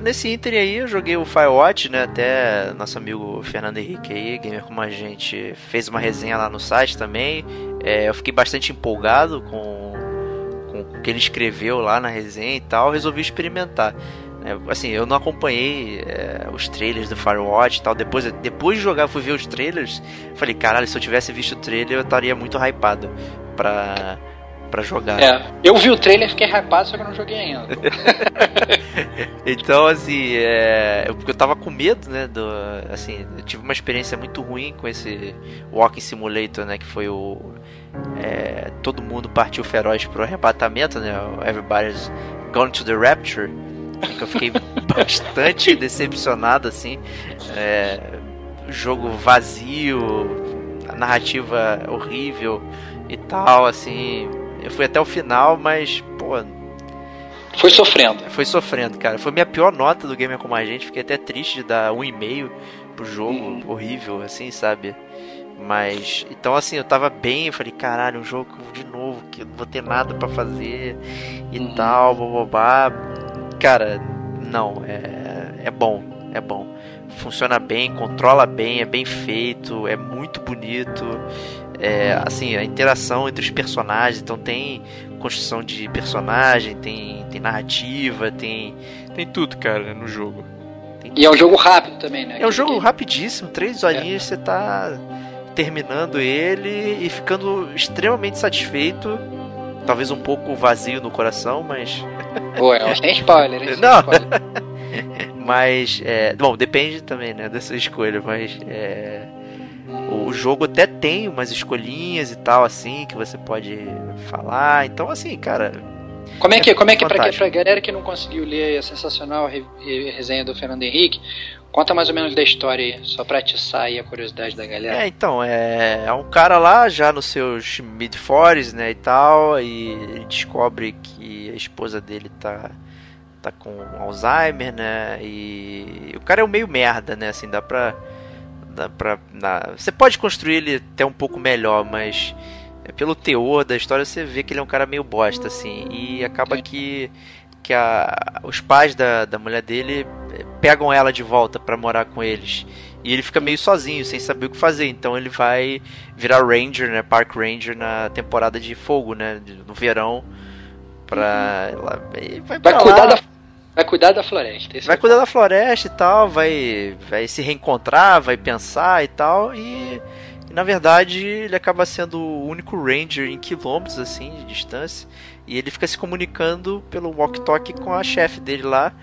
Nesse Inter aí eu joguei o Firewatch, né? Até nosso amigo Fernando Henrique aí, gamer como a gente, fez uma resenha lá no site também. É, eu fiquei bastante empolgado com, com o que ele escreveu lá na resenha e tal. Resolvi experimentar. É, assim, eu não acompanhei é, os trailers do Firewatch e tal. Depois, depois de jogar, fui ver os trailers. Falei, caralho, se eu tivesse visto o trailer, eu estaria muito hypado pra, pra jogar. É, eu vi o trailer e fiquei hypado, só que eu não joguei ainda. Então, assim, é, eu, porque eu tava com medo, né, do, assim, eu tive uma experiência muito ruim com esse Walking Simulator, né, que foi o é, todo mundo partiu feroz pro arrebatamento, né, Everybody's Gone to the Rapture, que eu fiquei bastante decepcionado, assim, é, jogo vazio, a narrativa horrível e tal, assim, eu fui até o final, mas, pô, Foi sofrendo. foi sofrendo, cara. Foi minha pior nota do Gamer Como a Gente. Fiquei até triste de dar um e-mail pro jogo. Uhum. Horrível, assim, sabe? Mas, então assim, eu tava bem. Eu falei, caralho, um jogo de novo, que eu não vou ter nada pra fazer e Uhum. tal, bababá. Cara, não, é, é bom, é bom. Funciona bem, controla bem, é bem feito, é muito bonito. É, assim, a interação entre os personagens, então tem construção de personagem, tem, tem narrativa, tem, tem tudo, cara, no jogo. Tem E é um jogo rápido também, né? é um jogo Que- rapidíssimo, três horinhas você tá terminando ele e ficando extremamente satisfeito. Talvez um pouco vazio no coração, mas. Pô, é, sem spoiler, hein? Sem Não. spoiler. Mas. É, bom, depende também, né, da sua escolha, mas. É, o jogo até tem umas escolhinhas e tal, assim, que você pode falar. Então, assim, cara. Como é que, como é que pra, pra galera que não conseguiu ler a sensacional re- re- resenha do Fernando Henrique, conta mais ou menos da história aí, só pra atiçar aí a curiosidade da galera. É, então, é, é um cara lá já nos seus mid-40s, né, e tal, e ele descobre que a esposa dele tá, tá com Alzheimer, né, e o cara é um meio merda, né, assim, dá pra... Dá pra na- você pode construir ele até um pouco melhor, mas é, pelo teor da história você vê que ele é um cara meio bosta, assim, e acaba que, que a, os pais da, da mulher dele eh, pegam ela de volta pra morar com eles. E ele fica meio sozinho, sem saber o que fazer. Então ele vai virar Ranger, né? Park Ranger na temporada de fogo, né? No verão. Pra. lá- e vai, Vai pra cuidar lá. da, Vai cuidar da floresta. esse vai é cuidar da floresta e tal, vai, vai se reencontrar, vai pensar e tal, e, e, na verdade ele acaba sendo o único ranger em quilômetros assim de distância, e ele fica se comunicando pelo walk-talk com a chefe dele lá,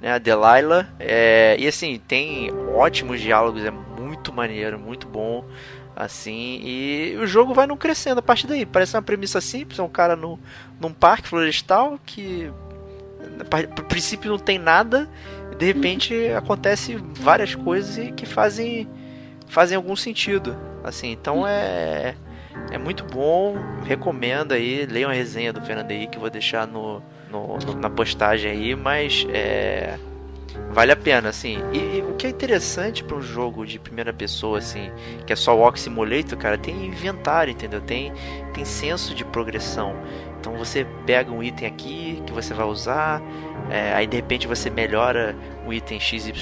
né, a Delilah, é, e assim, tem ótimos diálogos, é muito maneiro, muito bom, assim, e o jogo vai não crescendo a partir daí, parece uma premissa simples, é um cara no, num parque florestal que a princípio não tem nada, e de repente acontece várias coisas que fazem fazem algum sentido. Assim, então é é muito bom, recomendo aí, leiam a resenha do Fernando Henrique, que eu vou deixar no, no, no, na postagem aí, mas é vale a pena, assim. E, e o que é interessante para um jogo de primeira pessoa, assim, que é só o Simulator, cara, tem inventário, entendeu? Tem, tem senso de progressão. Então você pega um item aqui que você vai usar, é, aí de repente você melhora o item XYZ,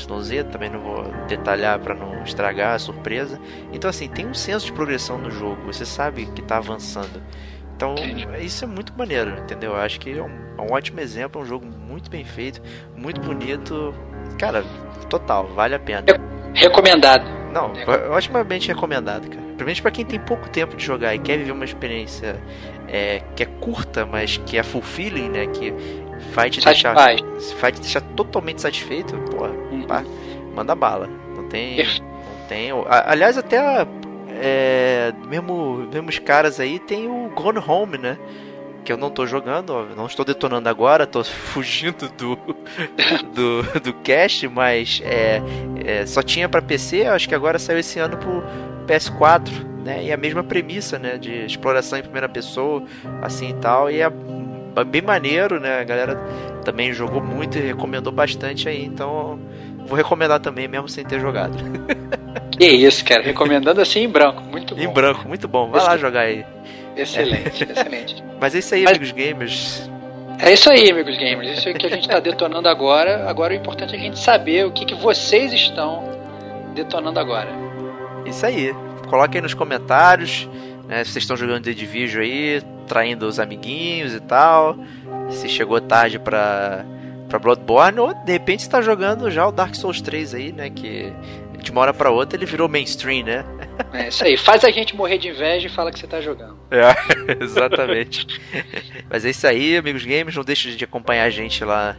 também não vou detalhar para não estragar a surpresa. Então assim, tem um senso de progressão no jogo, você sabe que está avançando. Então isso é muito maneiro, entendeu? Eu acho que é um, é um ótimo exemplo, é um jogo muito bem feito, muito bonito. Cara, total, vale a pena. Recomendado. Não, otimamente recomendado, cara. Principalmente para quem tem pouco tempo de jogar e quer viver uma experiência é, que é curta, mas que é fulfilling, né? Que vai te deixar, vai te deixar totalmente satisfeito. Pô, hum. pá, manda bala. Não tem, não tem. Aliás, até é, mesmo, mesmo os caras aí tem o Gone Home, né? Que eu não tô jogando, não estou detonando agora, tô fugindo do do, do cast, mas é, é só tinha para PC, acho que agora saiu esse ano pro PS4, né? E a mesma premissa, né, de exploração em primeira pessoa, assim e tal, e é bem maneiro, né? A galera também jogou muito e recomendou bastante aí, então vou recomendar também mesmo sem ter jogado. Que isso, cara, recomendando assim em branco, muito bom. Em branco, muito bom. Vai Esse... lá jogar aí. Excelente, excelente. Mas é isso aí, Mas... amigos gamers. É isso aí, amigos gamers. Isso é que a gente está detonando agora. Agora o importante é a gente saber o que, que vocês estão detonando agora. Isso aí. Coloquem nos comentários né, se vocês estão jogando The Division aí, traindo os amiguinhos e tal. Se chegou tarde pra, pra Bloodborne, ou de repente está jogando já o Dark Souls 3 aí, né? Que de uma hora pra outra ele virou mainstream, né? É isso aí, faz a gente morrer de inveja e fala que você tá jogando. É, exatamente. Mas é isso aí, amigos games, não deixe de acompanhar a gente lá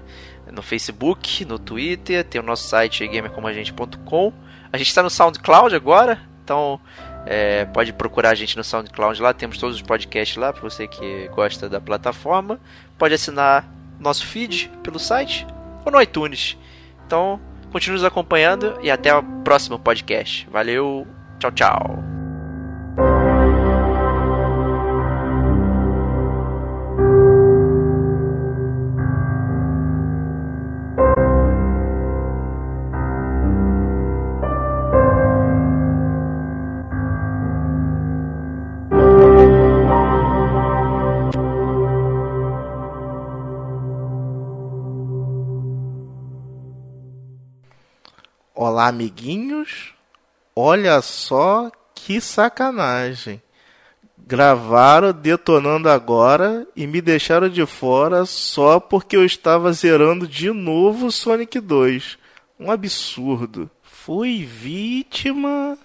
no Facebook, no Twitter, tem o nosso site gamercomagente.com. A gente está no SoundCloud agora, então é, pode procurar a gente no SoundCloud lá, temos todos os podcasts lá para você que gosta da plataforma. Pode assinar nosso feed pelo site ou no iTunes. Então, continue nos acompanhando e até o próximo podcast. Valeu, tchau, tchau. Amiguinhos. Olha só que sacanagem. Gravaram detonando agora e me deixaram de fora só porque eu estava zerando de novo Sonic 2. Um absurdo. Fui vítima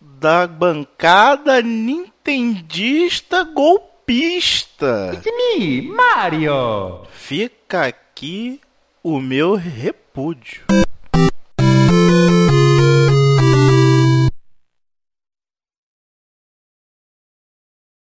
da bancada nintendista golpista. It's me, Mario. Fica aqui o meu repúdio.